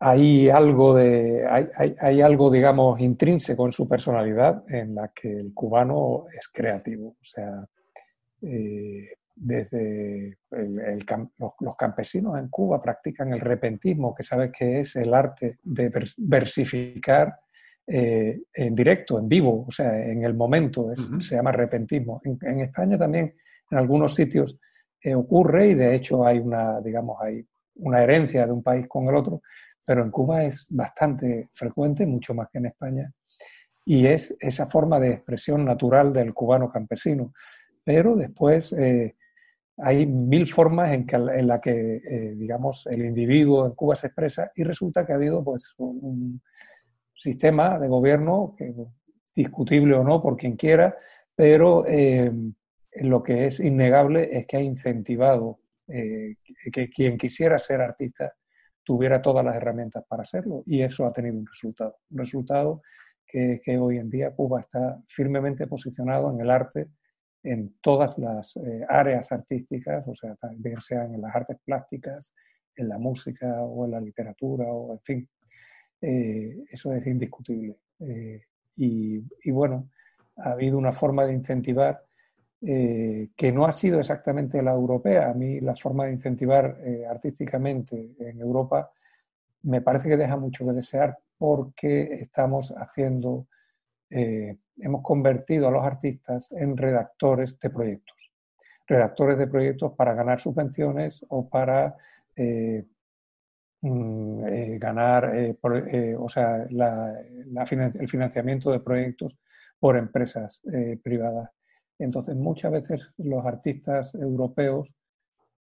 hay algo de, hay, algo, digamos, intrínseco en su personalidad en la que el cubano es creativo. O sea, eh, desde los, campesinos en Cuba practican el repentismo, que sabes que es el arte de versificar eh, en directo, en vivo, o sea, en el momento, se llama repentismo. En, España también, en algunos sitios, eh, ocurre y de hecho hay una, digamos, hay una herencia de un país con el otro, pero en Cuba es bastante frecuente, mucho más que en España, y es esa forma de expresión natural del cubano campesino. Pero después eh, hay mil formas en, que, en la que, digamos, el individuo en Cuba se expresa y resulta que ha habido pues un, sistema de gobierno, que, discutible o no por quien quiera, pero eh, lo que es innegable es que ha incentivado eh, que quien quisiera ser artista tuviera todas las herramientas para hacerlo y eso ha tenido un resultado. Un resultado que, que hoy en día Cuba está firmemente posicionado en el arte en todas las eh, áreas artísticas, o sea, también sean en las artes plásticas, en la música o en la literatura, o en fin, eh, eso es indiscutible. Eh, y, bueno, ha habido una forma de incentivar eh, que no ha sido exactamente la europea. A mí la forma de incentivar artísticamente en Europa me parece que deja mucho que desear porque estamos haciendo, hemos convertido a los artistas en redactores de proyectos. Redactores de proyectos para ganar subvenciones o para mm, eh, ganar, o sea, el financiamiento de proyectos por empresas privadas. Entonces, muchas veces los artistas europeos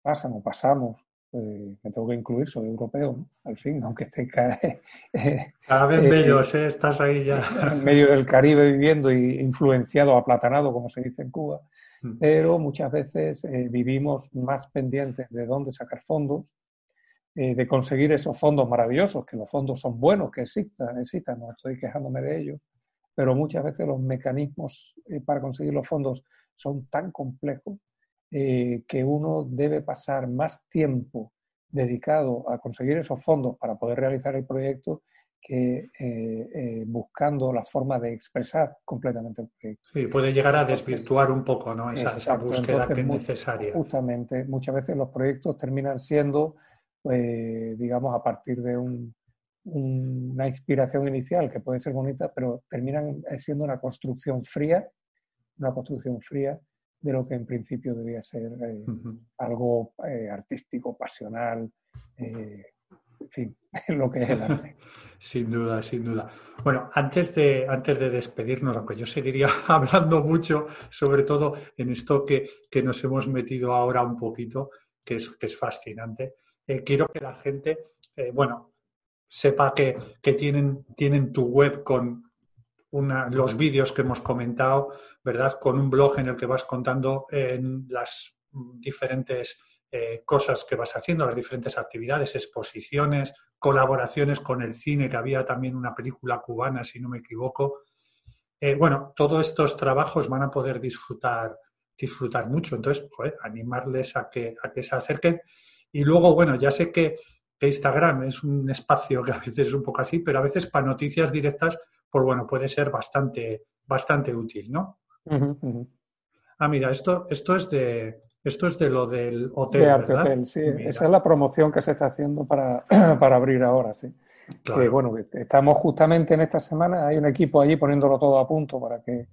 pasan o pasamos me tengo que incluir, soy europeo, al fin, aunque esté [LAUGHS] cada vez bellos, ¿eh? estás ahí ya. [LAUGHS] En medio del Caribe viviendo y influenciado, aplatanado, como se dice en Cuba, mm. pero muchas veces eh, vivimos más pendientes de dónde sacar fondos, eh, de conseguir esos fondos maravillosos, que los fondos son buenos, que existan, existan, no estoy quejándome de ellos, pero muchas veces los mecanismos para conseguir los fondos son tan complejos eh, que uno debe pasar más tiempo dedicado a conseguir esos fondos para poder realizar el proyecto que eh, eh, buscando la forma de expresar completamente el proyecto. Sí, puede llegar a desvirtuar un poco ¿no? esa, búsqueda que es necesaria. Justamente, muchas veces los proyectos terminan siendo, digamos, a partir de una inspiración inicial que puede ser bonita, pero terminan siendo una construcción fría, una construcción fría de lo que en principio debía ser eh, algo eh, artístico, pasional, eh, en fin, [LAUGHS] lo que es el arte. [LAUGHS] sin duda, sin duda. Bueno, antes de, antes de despedirnos, aunque yo seguiría [LAUGHS] hablando mucho, sobre todo en esto que, que nos hemos metido ahora un poquito, que es, que es fascinante, quiero que la gente, bueno, sepa que, que tienen, tienen tu web con los vídeos que hemos comentado, ¿verdad? Con un blog en el que vas contando en las diferentes eh, cosas que vas haciendo, las diferentes actividades, exposiciones, colaboraciones con el cine, que había también una película cubana, si no me equivoco. Eh, bueno, todos estos trabajos van a poder disfrutar, disfrutar mucho. Entonces, animarles a que, a que se acerquen. Y luego, bueno, ya sé que, que Instagram es un espacio que a veces es un poco así, pero a veces para noticias directas pues bueno, puede ser bastante, bastante útil, ¿no? Ah, mira, esto, esto es de esto es de lo del hotel. De Arte Hotel, sí. Esa es la promoción que se está haciendo para, [CLEARS THROAT] para abrir ahora, sí. Que, bueno, estamos justamente en esta semana, hay un equipo allí poniéndolo todo a punto para que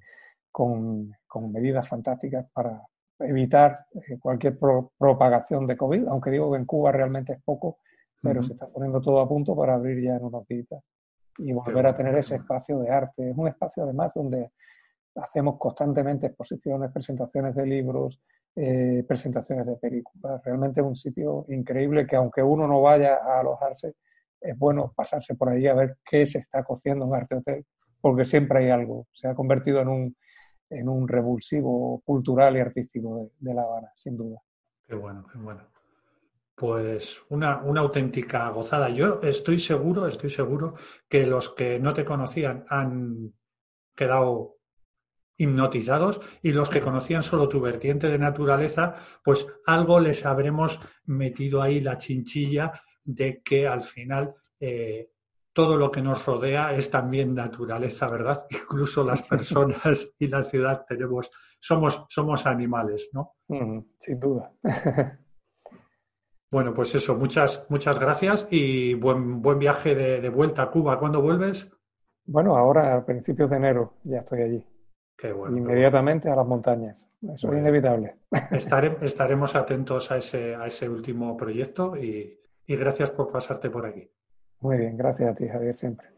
con, medidas fantásticas para evitar eh, cualquier propagación de COVID, aunque digo que en Cuba realmente es poco, pero se está poniendo todo a punto para abrir ya en unos días y volver a tener ese espacio de arte. Es un espacio además donde hacemos constantemente exposiciones, presentaciones de libros, eh, presentaciones de películas. Realmente es un sitio increíble que aunque uno no vaya a alojarse, es bueno pasarse por ahí a ver qué se está cociendo en Arte Hotel, porque siempre hay algo. Se ha convertido en un, en un revulsivo cultural y artístico de, La Habana, sin duda. Qué bueno, qué bueno. Pues una, una, auténtica gozada. Yo estoy seguro, estoy seguro que los que no te conocían han quedado hipnotizados y los que conocían solo tu vertiente de naturaleza, pues algo les habremos metido ahí la chinchilla de que al final eh, todo lo que nos rodea es también naturaleza, ¿verdad? [LAUGHS] Incluso las [LAUGHS] personas y la ciudad tenemos, somos, somos animales, ¿no? sin duda. [LAUGHS] Bueno, pues eso, muchas, muchas gracias y buen, buen viaje de, vuelta a Cuba. ¿Cuándo vuelves? Bueno, ahora a principios de enero ya estoy allí. Qué bueno. Inmediatamente a las montañas. Eso es inevitable. estaremos atentos a ese, a ese último proyecto y, y gracias por pasarte por aquí. Muy bien, gracias a ti, Javier, siempre.